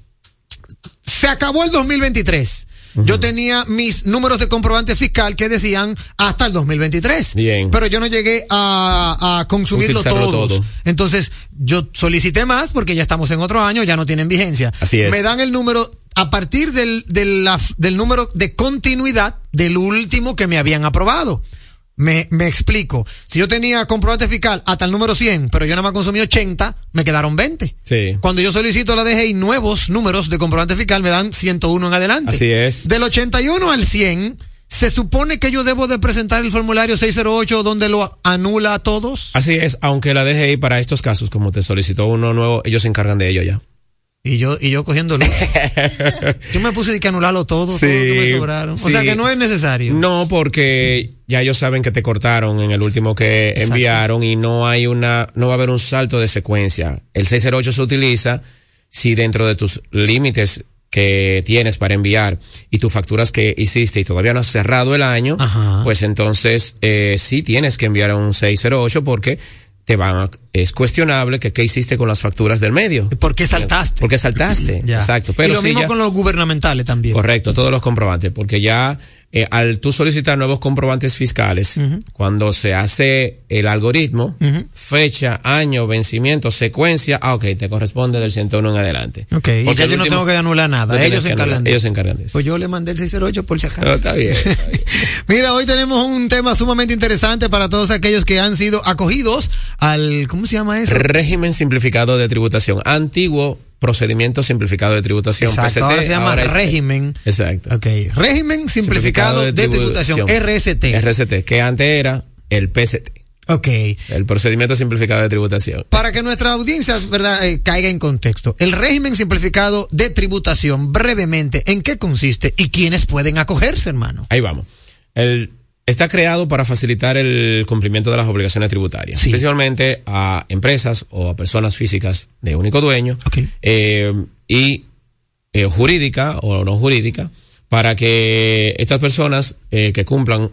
Se acabó el 2023. Yo tenía mis números de comprobante fiscal que decían hasta el 2023. Bien. Pero yo no llegué a, a consumirlo todos. todo. Entonces, yo solicité más porque ya estamos en otro año, ya no tienen vigencia. Así es. Me dan el número a partir del, del, del número de continuidad del último que me habían aprobado. Me, me explico. Si yo tenía comprobante fiscal hasta el número 100, pero yo nada más consumí 80, me quedaron 20. Sí. Cuando yo solicito la DGI nuevos números de comprobante fiscal, me dan 101 en adelante. Así es. Del 81 al 100, se supone que yo debo de presentar el formulario 608 donde lo anula a todos. Así es, aunque la DGI para estos casos, como te solicitó uno nuevo, ellos se encargan de ello ya. Y yo, y yo cogiendo luz. [laughs] yo me puse de que anularlo todo, todo lo que me sobraron. O sí. sea que no es necesario. No, porque ya ellos saben que te cortaron en el último que Exacto. enviaron y no hay una, no va a haber un salto de secuencia. El 608 se utiliza si dentro de tus límites que tienes para enviar y tus facturas que hiciste y todavía no has cerrado el año, Ajá. pues entonces eh, sí tienes que enviar un 608 porque te van a- es cuestionable que qué hiciste con las facturas del medio. ¿Por qué saltaste? Porque saltaste. Ya. Exacto. Pero y lo mismo ya- con los gubernamentales también. Correcto, todos los comprobantes, porque ya eh, al tú solicitar nuevos comprobantes fiscales, cuando se hace el algoritmo, fecha, año, vencimiento, secuencia, ah, ok, te corresponde del 101 en adelante. Ok, y Porque ya el yo no tengo que anular nada. no ellos se que anular, encargan de Ellos se encargan de eso. Pues yo le mandé el 608 por si acaso. No, está bien. está bien. [laughs] Mira, hoy tenemos un tema sumamente interesante para todos aquellos que han sido acogidos al, ¿cómo se llama eso? Régimen simplificado de tributación. Antiguo procedimiento simplificado de tributación. Exacto, PCT, ahora se llama ahora es- régimen. Exacto. Ok, régimen simplificado, de, tributación, RST. RST, que antes era el PCT. Ok. El procedimiento simplificado de tributación. Para que nuestra audiencia, ¿verdad?, eh, caiga en contexto. El régimen simplificado de tributación, brevemente, ¿en qué consiste y quiénes pueden acogerse, hermano? Ahí vamos. El, está creado para facilitar el cumplimiento de las obligaciones tributarias, Sí. principalmente a empresas o a personas físicas de único dueño Ok. eh, y eh, jurídica o no jurídica, para que estas personas eh, que cumplan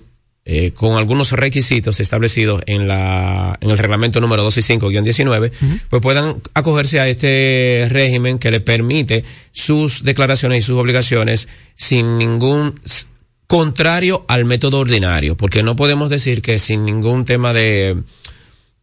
con algunos requisitos establecidos en la en el reglamento número 265-19, pues puedan acogerse a este régimen que le permite sus declaraciones y sus obligaciones sin ningún contrario al método ordinario, porque no podemos decir que sin ningún tema de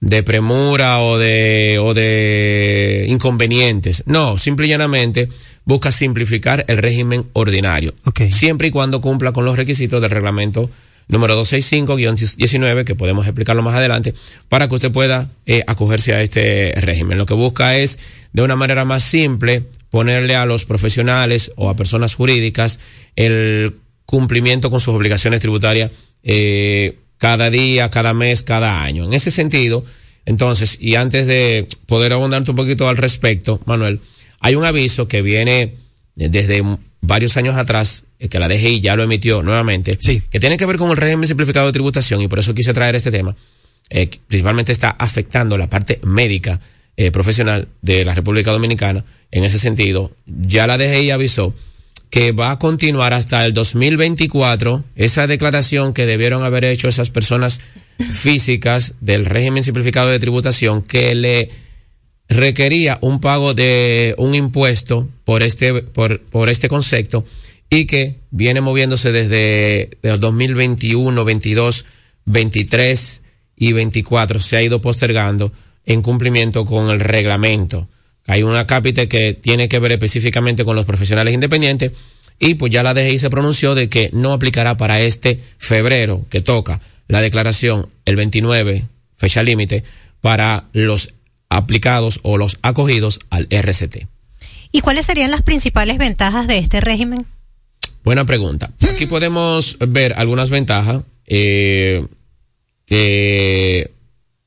de premura o de, o de inconvenientes. No, simple y llanamente busca simplificar el régimen ordinario. Ok. Siempre y cuando cumpla con los requisitos del reglamento número 265-19, que podemos explicarlo más adelante, para que usted pueda eh, acogerse a este régimen. Lo que busca es, de una manera más simple, ponerle a los profesionales o a personas jurídicas el cumplimiento con sus obligaciones tributarias eh, cada día, cada mes, cada año. En ese sentido, entonces, y antes de poder abundarte un poquito al respecto, Manuel, hay un aviso que viene desde varios años atrás, eh, que la DGI ya lo emitió nuevamente, Sí. que tiene que ver con el régimen simplificado de tributación, y por eso quise traer este tema, eh, principalmente está afectando la parte médica eh, profesional de la República Dominicana. En ese sentido, ya la DGI avisó que va a continuar hasta el 2024 esa declaración que debieron haber hecho esas personas físicas del régimen simplificado de tributación que le requería un pago de un impuesto por este por, por este concepto y que viene moviéndose desde el 2021, 22, 23 y 24 se ha ido postergando en cumplimiento con el reglamento. Hay una cápita que tiene que ver específicamente con los profesionales independientes y pues ya la DGI se pronunció de que no aplicará para este febrero que toca la declaración el 29, fecha límite, para los aplicados o los acogidos al RCT. ¿Y cuáles serían las principales ventajas de este régimen? Buena pregunta. Aquí podemos ver algunas ventajas eh, que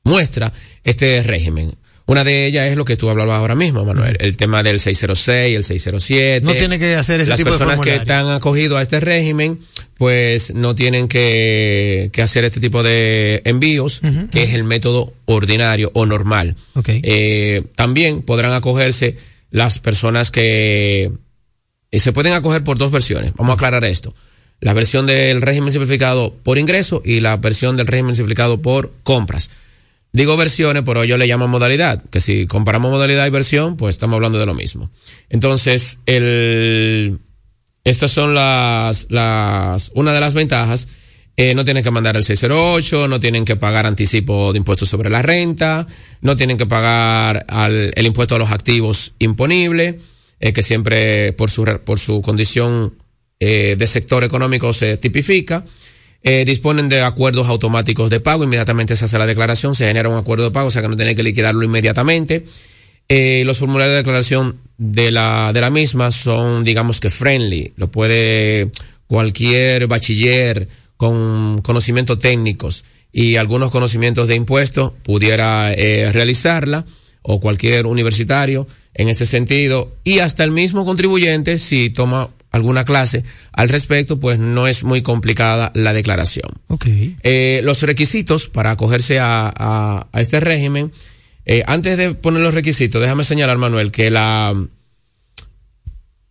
muestra este régimen. Una de ellas es lo que tú hablabas ahora mismo, Manuel, el tema del 606, el 607. No tiene que hacer ese Las tipo de personas que están acogidos a este régimen, pues no tienen que, que hacer este tipo de envíos, que es el método ordinario o normal. Eh, también podrán acogerse las personas que eh, se pueden acoger por dos versiones. Vamos a aclarar esto. la versión del régimen simplificado por ingreso y la versión del régimen simplificado por compras. Digo versiones, pero yo le llamo modalidad, que si comparamos modalidad y versión, pues estamos hablando de lo mismo. Entonces, el, estas son las, las, una de las ventajas. Eh, no tienen que mandar el 608, no tienen que pagar anticipo de impuestos sobre la renta, no tienen que pagar al, el impuesto a los activos imponible, eh, que siempre por su, por su condición eh, de sector económico se tipifica. Eh, disponen de acuerdos automáticos de pago, inmediatamente se hace la declaración, se genera un acuerdo de pago, o sea que no tiene que liquidarlo inmediatamente. Eh, los formularios de declaración de la, de la misma son, digamos que friendly, lo puede cualquier bachiller con conocimientos técnicos y algunos conocimientos de impuestos pudiera eh, realizarla o cualquier universitario en ese sentido. Y hasta el mismo contribuyente si toma alguna clase al respecto, pues no es muy complicada la declaración. Okay. Eh, los requisitos para acogerse a, a, a este régimen, eh, antes de poner los requisitos, déjame señalar, Manuel, que la,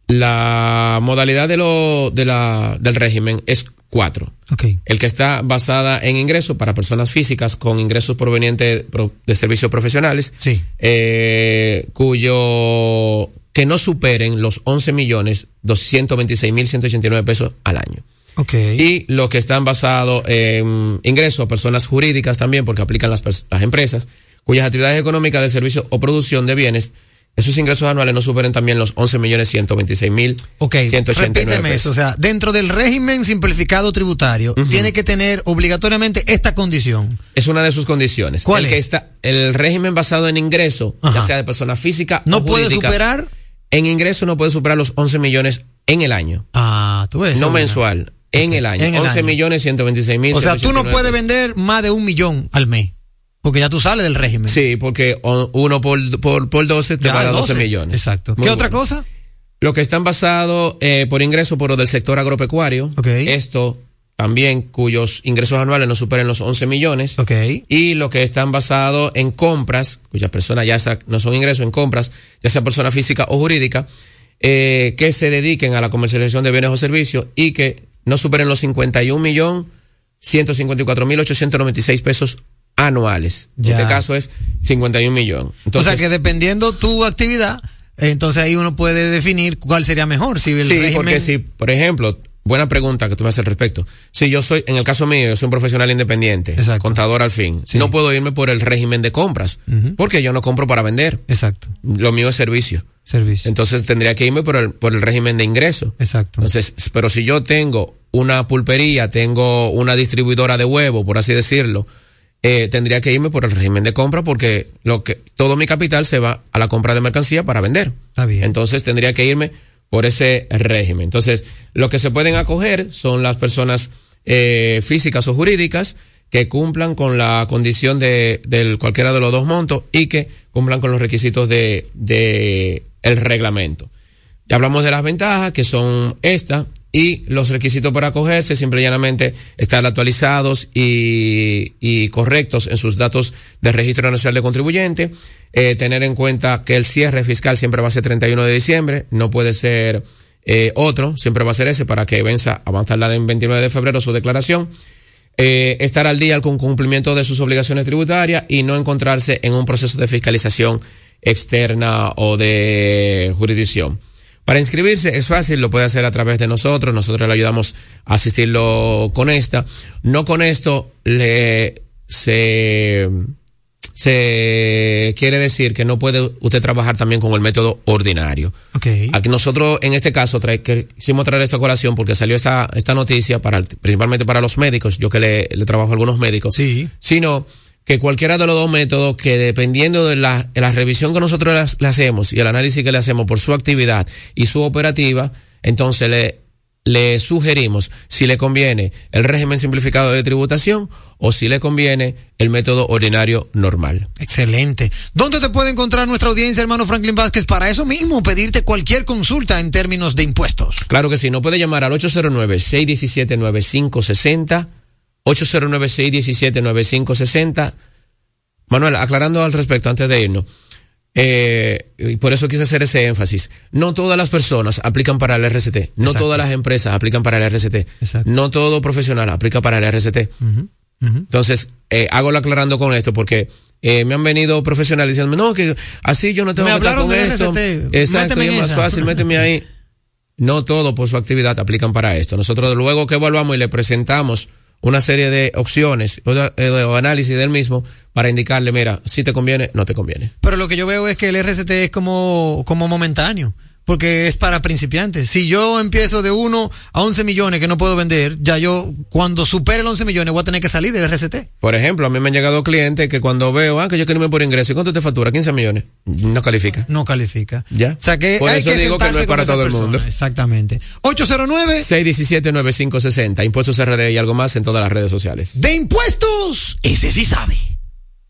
la modalidad de lo, de la, del régimen es cuatro. Okay. El que está basada en ingresos para personas físicas con ingresos provenientes de servicios profesionales, sí. eh, cuyo que no superen los 11 millones 226 mil 189 pesos al año. Okay. Y lo que están basados en ingresos a personas jurídicas también, porque aplican las, las empresas, cuyas actividades económicas de servicio o producción de bienes esos ingresos anuales no superen también los 11 millones 126 mil Ok, 189 repíteme pesos. eso. O sea, dentro del régimen simplificado tributario, tiene que tener obligatoriamente esta condición. Es una de sus condiciones. ¿Cuál el Que es? está, el régimen basado en ingreso, ya sea de persona física ¿No o puede jurídica, superar? En ingreso no puede superar los 11 millones en el año. Ah, tú ves. no mensual, en el año. En el 11 año. millones 126 mil. O sea, tú no puedes vender más de un millón al mes. Porque ya tú sales del régimen. Sí, porque uno por, por, por 12 te Ya, va a dar 12, 12. millones. Exacto. Muy ¿Qué otra cosa? Lo que están basados eh, por ingreso por lo del sector agropecuario. Esto también cuyos ingresos anuales no superen los 11 millones. Y lo que están basados en compras, cuyas personas ya no son ingresos en compras, ya sea persona física o jurídica, eh, que se dediquen a la comercialización de bienes o servicios y que no superen los 51 millones 154 mil 896 pesos anuales. En Ya. este caso es 51 millones. Entonces, o sea, que dependiendo tu actividad, entonces ahí uno puede definir cuál sería mejor. Si el sí, régimen- porque si, por ejemplo, buena pregunta que tú me haces al respecto. Si yo soy, en el caso mío, yo soy un profesional independiente, contador al fin, no puedo irme por el régimen de compras, porque yo no compro para vender. Exacto. Lo mío es servicio. Servicio. Entonces tendría que irme por el, por el régimen de ingreso. Exacto. Entonces, pero si yo tengo una pulpería, tengo una distribuidora de huevo, por así decirlo, eh, tendría que irme por el régimen de compra porque lo que todo mi capital se va a la compra de mercancía para vender. Está bien. Entonces tendría que irme por ese régimen. Entonces, lo que se pueden acoger son las personas eh, físicas o jurídicas que cumplan con la condición de, del cualquiera de los dos montos y que cumplan con los requisitos de, de el reglamento. Ya hablamos de las ventajas, que son estas, y los requisitos para acogerse, simple y llanamente estar actualizados y, y correctos en sus datos de registro nacional de contribuyente, eh, tener en cuenta que el cierre fiscal siempre va a ser 31 de diciembre, no puede ser eh, otro, siempre va a ser ese para que venza, avanzar en 29 de febrero su declaración. Eh, estar al día con cumplimiento de sus obligaciones tributarias y no encontrarse en un proceso de fiscalización externa o de jurisdicción. Para inscribirse es fácil, lo puede hacer a través de nosotros, nosotros le ayudamos a asistirlo con esta. No con esto le se, se quiere decir que no puede usted trabajar también con el método ordinario. Okay. Aquí nosotros en este caso trae, que, quisimos traer esta colación porque salió esta, esta noticia para principalmente para los médicos, yo que le, le trabajo a algunos médicos, sí. sino que cualquiera de los dos métodos que dependiendo de la, de la revisión que nosotros le hacemos y el análisis que le hacemos por su actividad y su operativa, entonces le, le sugerimos si le conviene el régimen simplificado de tributación o si le conviene el método ordinario normal. Excelente. ¿Dónde te puede encontrar nuestra audiencia, hermano Franklin Vázquez, para eso mismo, pedirte cualquier consulta en términos de impuestos? Claro que sí, no puede llamar al 809-617-9560, 809-617-9560. Manuel, aclarando al respecto antes de irnos, eh, y por eso quise hacer ese énfasis. No todas las personas aplican para el RCT, no Exacto. todas las empresas aplican para el RCT, no todo profesional aplica para el RCT. Entonces, eh, hago la aclarando con esto porque eh, me han venido profesionales diciendo, no, que así yo no tengo Me que estar con esto. RCT, Exacto, y es más esa. fácil, méteme ahí. [laughs] No todo por su actividad aplican para esto. Nosotros luego que evaluamos y le presentamos una serie de opciones o, eh, análisis del mismo para indicarle, mira, si te conviene, no te conviene. Pero lo que yo veo es que el RCT es como, como momentáneo. Porque es para principiantes. Si yo empiezo de 1 a 11 millones que no puedo vender, ya yo, cuando supere el 11 millones, voy a tener que salir del RCT. Por ejemplo, a mí me han llegado clientes que cuando veo, ah, que yo quiero irme por ingreso, ¿y cuánto te factura? 15 millones. No califica. No califica. ¿Ya? O sea que Por hay eso que digo que no es para todo el mundo. Exactamente. 809 617-9560. Impuestos RD y algo más en todas las redes sociales. de impuestos. Ese sí sabe.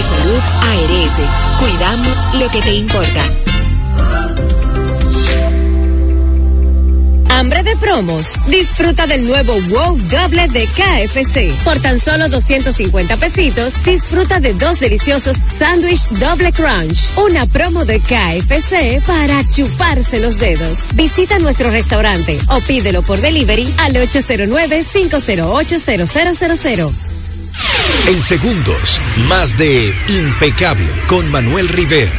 Salud ARS, cuidamos lo que te importa. Hambre de promos. Disfruta del nuevo Wow Doble de KFC. Por tan solo 250 pesitos, disfruta de dos deliciosos sándwich doble crunch. Una promo de KFC para chuparse los dedos. Visita nuestro restaurante o pídelo por delivery al 809-508-0000. En segundos, más de Impecable con Manuel Rivera.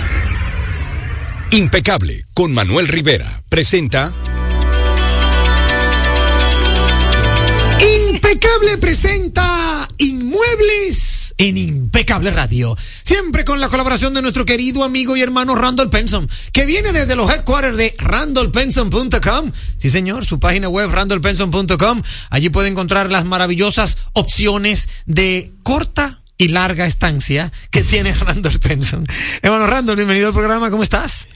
Impecable con Manuel Rivera presenta Impecable presenta Inmuebles en Impecable Radio. Siempre con la colaboración de nuestro querido amigo y hermano Randall Penson, que viene desde los headquarters de randallpenson.com. Sí, señor, su página web randallpenson.com. Allí puede encontrar las maravillosas opciones de corta y larga estancia que tiene [laughs] Randall Penson. Hermano Randall, bienvenido al programa, ¿cómo estás?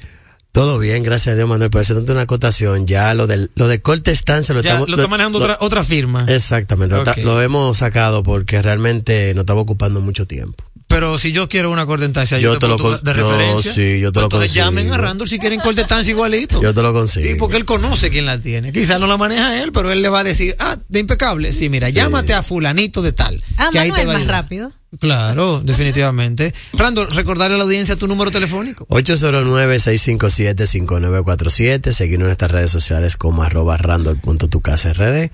Todo bien, gracias a Dios, Manuel. Por hacerte una acotación, ya lo del lo de corte estancia lo Ya estamos. lo está manejando otra, otra firma. Exactamente, lo, lo hemos sacado porque realmente nos estaba ocupando mucho tiempo. Pero si yo quiero una corta estancia, yo, Yo te, te lo con- de yo referencia. sí, yo te lo Entonces consigo. llamen a Randall si quieren corta estancia igualito. Yo te lo consigo. Sí, porque él conoce quién la tiene. Quizás no la maneja él, pero él le va a decir, ah, de impecable. Sí, mira, llámate a fulanito de tal. Ah, que ahí Manuel, te va a más rápido. Claro, definitivamente. Randall, recordarle a la audiencia tu número telefónico. 809-657-5947. Seguirnos en nuestras redes sociales como arroba randall.tucasrd.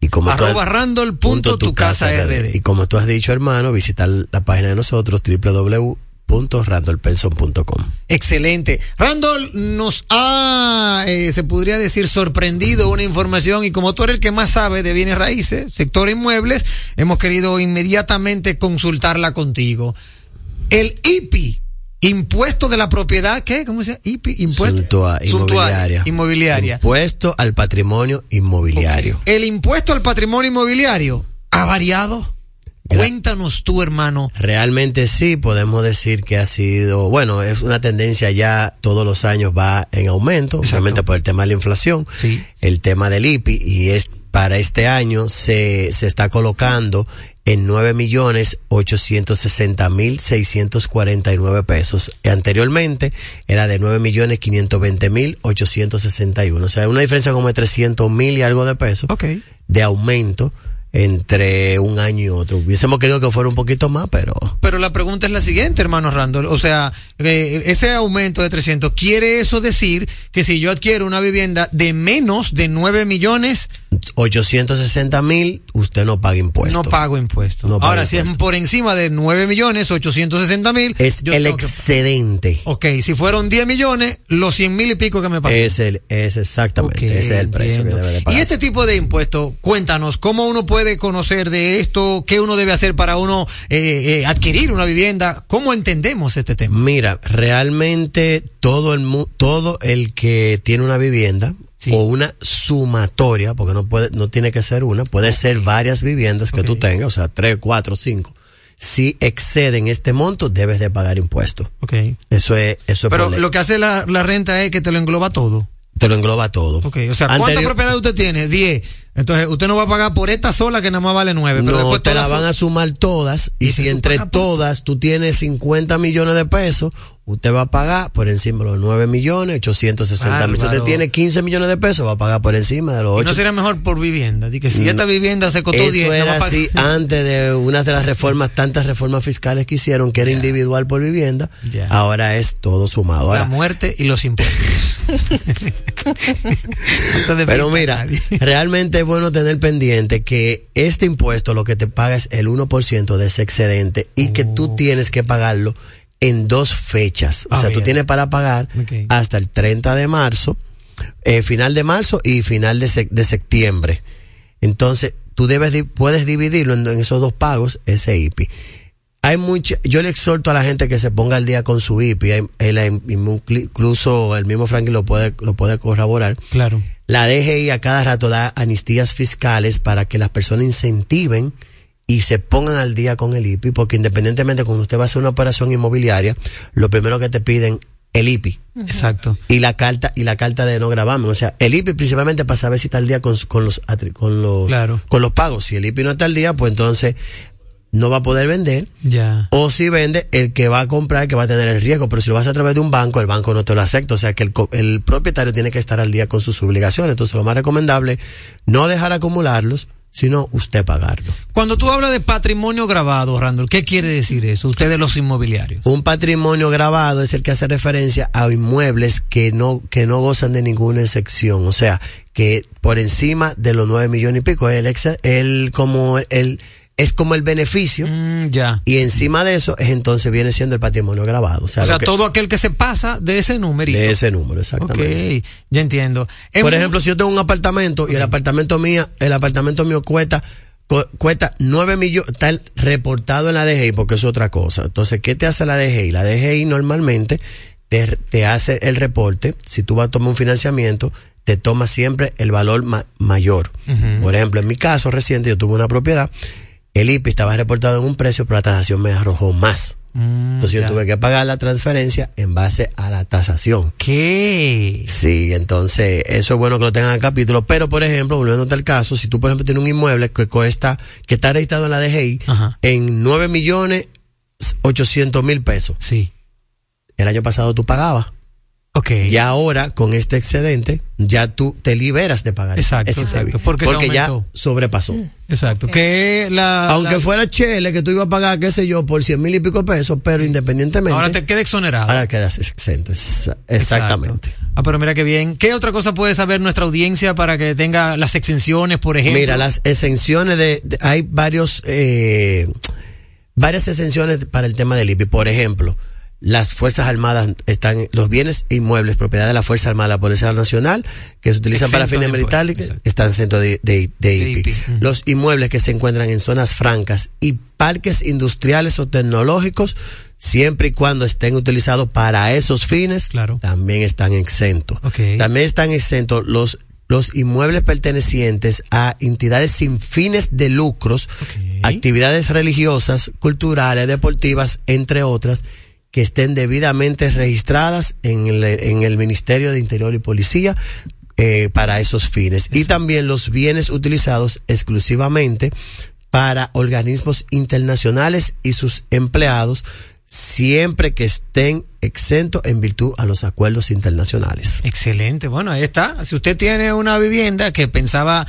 Y como tú has- Arroba randall.tucasrd. Y como tú has dicho, hermano, visitar la página de nosotros, www.randallpenson.com. Excelente. Randall nos ha, eh, se podría decir, sorprendido una información y como tú eres el que más sabe de bienes raíces, sector inmuebles, hemos querido inmediatamente consultarla contigo. El IPI, impuesto de la propiedad, ¿qué? ¿Cómo se llama? Impuesto. Suntua- inmobiliaria. inmobiliaria. Impuesto al patrimonio inmobiliario. El impuesto al patrimonio inmobiliario ha variado. Cuéntanos tú, hermano. Realmente sí, podemos decir que ha sido, bueno, es una tendencia ya todos los años va en aumento, obviamente por el tema de la inflación, el tema del IPI, y es para este año se, se está colocando en nueve millones ochocientos sesenta mil seiscientos cuarenta y nueve pesos. Y anteriormente era de nueve millones quinientos veinte mil ochocientos sesenta y uno. O sea, una diferencia como de trescientos mil y algo de pesos de aumento entre un año y otro. Hubiésemos querido que fuera un poquito más, pero Pero la pregunta es la siguiente, hermano Randall. O sea, eh, ese aumento de 300, ¿quiere eso decir que si yo adquiero una vivienda de menos de 9 millones, 860 mil, usted no paga impuestos. no pago impuestos? No Ahora, si es por encima de 9 millones 860 mil, Es el tengo que- excedente. Ok, si fueron 10 millones, los 100 mil y pico que me pasó. Es el, es exactamente, ese es el precio que debe de Y pagar. este tipo de impuestos, cuéntanos, ¿cómo uno puede conocer de esto? ¿Qué uno debe hacer para uno eh, eh, adquirir una vivienda? ¿Cómo entendemos este tema? Mira, realmente todo el mu- todo el que tiene una vivienda o una sumatoria, porque no puede, no tiene que ser una, puede ser varias viviendas que tú tengas, o sea, tres, cuatro, cinco. Si exceden este monto, debes de pagar impuestos. Ok. Eso es, eso es Pero lo que hace la, la renta es que te lo engloba todo. te lo engloba todo. Ok, o sea, ¿cuántas Anterior- propiedades usted tiene? 10. Entonces, usted no va a pagar por esta sola que nada más vale 9. Pero no, después te la van a sumar todas y si entre todas tú tienes 50 millones de pesos, usted va a pagar por encima de los 9 millones 860 mil. Si usted tiene 15 millones de pesos, va a pagar por encima de los ¿Y 8. no sería mejor por vivienda? Di que si No. esta vivienda se costó Eso 10, nada era así antes de una de las reformas, tantas reformas fiscales que hicieron, que era individual por vivienda. Ya. Ahora es todo sumado. la muerte y los impuestos. [laughs] Pero mira, realmente es bueno tener pendiente que este impuesto lo que te paga es el 1% de ese excedente y que tú Oh. tienes que pagarlo en dos fechas. O Ah, sea, tú tienes para pagar hasta el 30 de marzo, eh, final de marzo y final de, sec- de septiembre. Entonces, tú debes puedes dividirlo en, en esos dos pagos, ese IPI. Hay mucha, yo le exhorto a la gente que se ponga al día con su IPI, hay- él, hay- incluso el mismo Franklin lo puede, lo puede corroborar. Claro. La DGI a cada rato da amnistías fiscales para que las personas incentiven y se pongan al día con el IPI, porque independientemente cuando usted va a hacer una operación inmobiliaria, lo primero que te piden el IPI Exacto. y la carta y la carta de no gravamen, o sea, el IPI principalmente para saber si está al día con, con los con los Claro. con los pagos. Si el IPI no está al día, pues entonces no va a poder vender. Ya. O si vende, el que va a comprar, que va a tener el riesgo. Pero si lo vas a través de un banco, el banco no te lo acepta. O sea que el, co- el propietario tiene que estar al día con sus obligaciones. Entonces lo más recomendable, no dejar acumularlos, sino usted pagarlo. Cuando tú hablas de patrimonio grabado, Randall, ¿qué quiere decir eso? Ustedes los inmobiliarios. Un patrimonio grabado es el que hace referencia a inmuebles que no, que no gozan de ninguna excepción. O sea, que por encima de los nueve millones y pico, el, ex- el como el, es como el beneficio. Mm, ya. Y encima de eso, es entonces viene siendo el patrimonio grabado. O sea, O sea, lo que- todo aquel que se pasa de ese numerito. de ese número, exactamente. Ok, ya entiendo. Es Por muy- ejemplo, si yo tengo un apartamento y el apartamento mío, el apartamento mío cuesta cuesta 9 millones, está reportado en la DGI porque es otra cosa. Entonces, ¿qué te hace la DGI? La DGI normalmente te, te hace el reporte, si tú vas a tomar un financiamiento, te toma siempre el valor ma- mayor. Por ejemplo, en mi caso reciente, yo tuve una propiedad, el IPI estaba reportado en un precio, pero la tasación me arrojó más. Entonces yo tuve que pagar la transferencia en base a la tasación. ¿Qué? Sí, entonces eso es bueno que lo tengan en capítulo. Pero, por ejemplo, volviendo al caso, si tú, por ejemplo, tienes un inmueble que cuesta, que está registrado en la DGI en 9 millones 800 mil pesos. Sí. El año pasado tú pagabas. Ok. Ya ahora, con este excedente, ya tú te liberas de pagar Exacto, ese exacto, débito. porque se ya sobrepasó. Exacto. Que la. Aunque la- fuera Chele, que tú ibas a pagar, qué sé yo, por 100 mil y pico pesos, pero independientemente. Ahora te queda exonerado. Ahora quedas exento. Exa- Exactamente. Ah, pero mira qué bien. ¿Qué otra cosa puede saber nuestra audiencia para que tenga las exenciones, por ejemplo? Mira, las exenciones de, de- hay varios eh, varias exenciones para el tema del IPI. Por ejemplo, las Fuerzas Armadas están, los bienes inmuebles, propiedad de la Fuerza Armada, la Policía Nacional, que se utilizan para fines militares, están exentos de, de- de IPI. Los inmuebles que se encuentran en zonas francas y parques industriales o tecnológicos, siempre y cuando estén utilizados para esos fines, también están exentos. También están exentos los los inmuebles pertenecientes a entidades sin fines de lucros, actividades religiosas, culturales, deportivas, entre otras, que estén debidamente registradas en el, en el Ministerio de Interior y Policía eh, para esos fines. Y también los bienes utilizados exclusivamente para organismos internacionales y sus empleados, siempre que estén exentos en virtud a los acuerdos internacionales. Excelente. Bueno, ahí está. Si usted tiene una vivienda que pensaba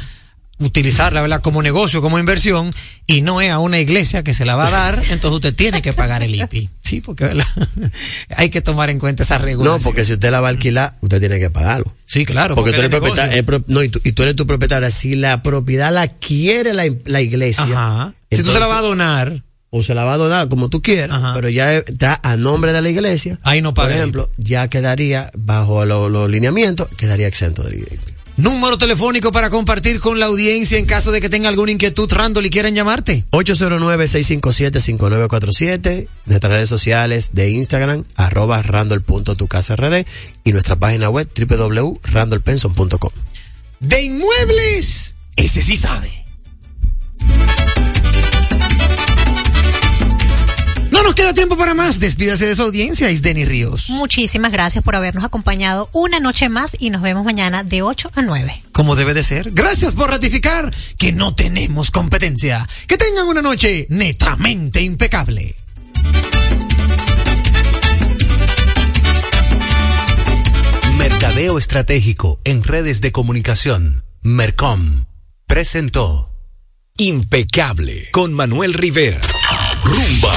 utilizarla, ¿verdad? Como negocio, como inversión, y no es a una iglesia que se la va a dar, [laughs] entonces usted tiene que pagar el IPI. Sí, porque ¿verdad? [laughs] hay que tomar en cuenta esa regla. No, porque si usted la va a alquilar, usted tiene que pagarlo. Sí, claro. Porque, tú eres es propietario, no, y, tú, y tú eres tu propietario. Si la propiedad la quiere la, la iglesia. Ajá. Si tú se la vas a donar. O se la va a donar como tú quieras, pero ya está a nombre de la iglesia. Ahí no Por ejemplo, ya quedaría bajo lo- los lineamientos, quedaría exento del IPI. Número telefónico para compartir con la audiencia en caso de que tenga alguna inquietud, Randall, y quieran llamarte. 809-657-5947, nuestras redes sociales de Instagram, arroba randall.tucasrd y nuestra página web www.randallpenson.com. De inmuebles, ese sí sabe. No nos queda tiempo para más. Despídase de su audiencia, es Denny Ríos. Muchísimas gracias por habernos acompañado una noche más y nos vemos mañana de 8 a 9. Como debe de ser. Gracias por ratificar que no tenemos competencia. Que tengan una noche netamente impecable. Mercadeo Estratégico en redes de comunicación. Mercom. Presentó. Impecable con Manuel Rivera. Rumba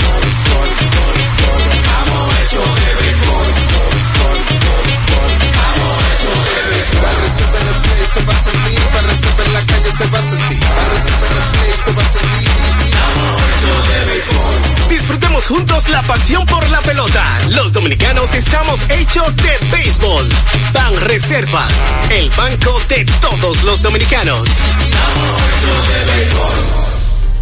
Se va a sentir, para en la calle se va a sentir, para en el play se va a sentir. Disfrutemos juntos la pasión por la pelota. Los dominicanos estamos hechos de béisbol. Ban Reservas, el banco de todos los dominicanos.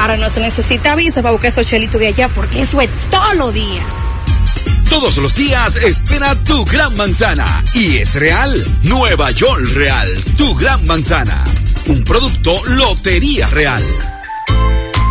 ahora no se necesita visa para buscar esos chelitos de allá porque eso es todos los días. Todos los días espera tu gran manzana. Y es real. Nueva York Real. Tu gran manzana. Un producto Lotería Real.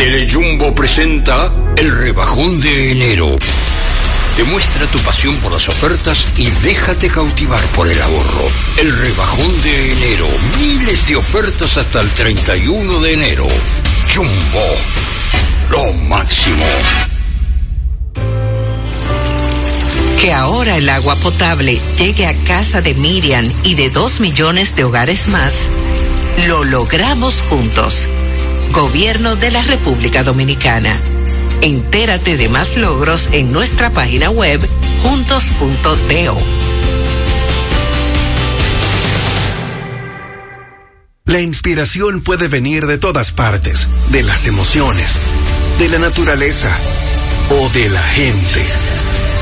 Telejumbo presenta el rebajón de enero. Demuestra tu pasión por las ofertas y déjate cautivar por el ahorro. El rebajón de enero. Miles de ofertas hasta el 31 de enero. Jumbo. Lo máximo. Que ahora el agua potable llegue a casa de Miriam y de dos millones de hogares más, lo logramos juntos. Gobierno de la República Dominicana. Entérate de más logros en nuestra página web juntos.do. La inspiración puede venir de todas partes, de las emociones, de la naturaleza o de la gente.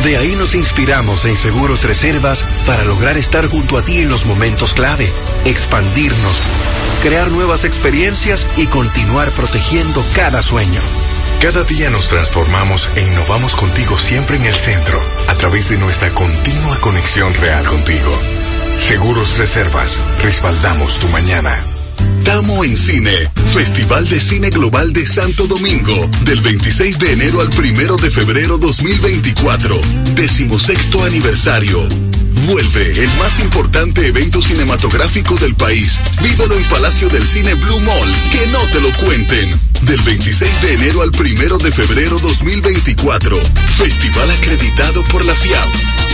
De ahí nos inspiramos en Seguros Reservas para lograr estar junto a ti en los momentos clave, expandirnos, crear nuevas experiencias y continuar protegiendo cada sueño. Cada día nos transformamos e innovamos contigo siempre en el centro, a través de nuestra continua conexión real contigo. Seguros Reservas, respaldamos tu mañana. Tamo en Cine, Festival de Cine Global de Santo Domingo, del 26 de enero al 1 de febrero 2024, decimosexto aniversario. Vuelve el más importante evento cinematográfico del país. Vívelo en Palacio del Cine Blue Mall. Que no te lo cuenten. Del 26 de enero al 1 de febrero 2024. Festival acreditado por la FIAP.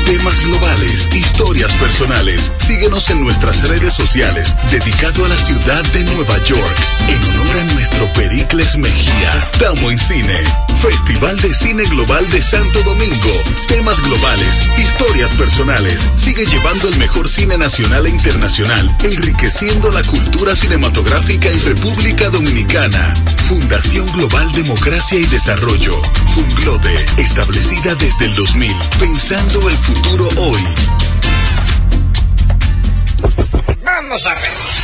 Temas globales, historias personales. Síguenos en nuestras redes sociales, dedicado a la ciudad de Nueva York, en honor a nuestro Pericles Mejía. Tamo en Cine. Festival de Cine Global de Santo Domingo. Temas globales, historias personales. Sigue llevando el mejor cine nacional e internacional, enriqueciendo la cultura cinematográfica en República Dominicana. Fundación Global Democracia y Desarrollo. Funglode, establecida desde el 2000, pensando el futuro hoy. Vamos a ver.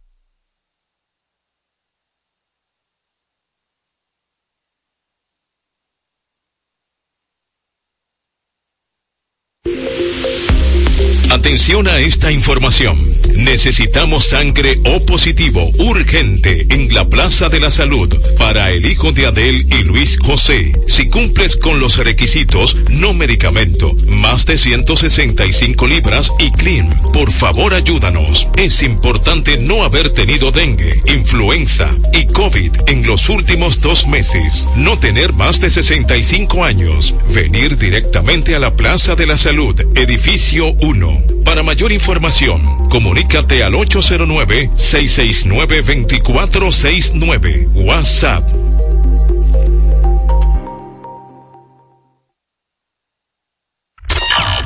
Atención a esta información. Necesitamos sangre O positivo urgente en la Plaza de la Salud para el hijo de Adel y Luis José. Si cumples con los requisitos, no medicamento, más de 165 libras y clean. Por favor, ayúdanos. Es importante no haber tenido dengue, influenza y COVID en los últimos dos meses. No tener más de 65 años. Venir directamente a la Plaza de la Salud, edificio 1. Para mayor información, comunícate al 809-669-2469. WhatsApp.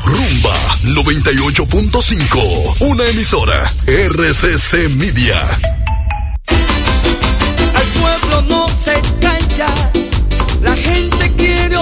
Rumba 98.5, una emisora RCC Media. Al pueblo no se calla, la gente quiere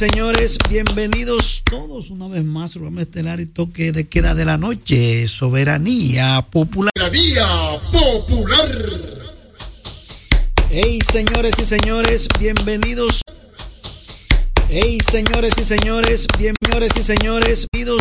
señores bienvenidos todos una vez más programa estelar y toque de queda de la noche. Soberanía Popular. Soberanía Popular. Hey, señores y señores, bienvenidos. Hey, señores y señores, bien, señores y señores, bienvenidos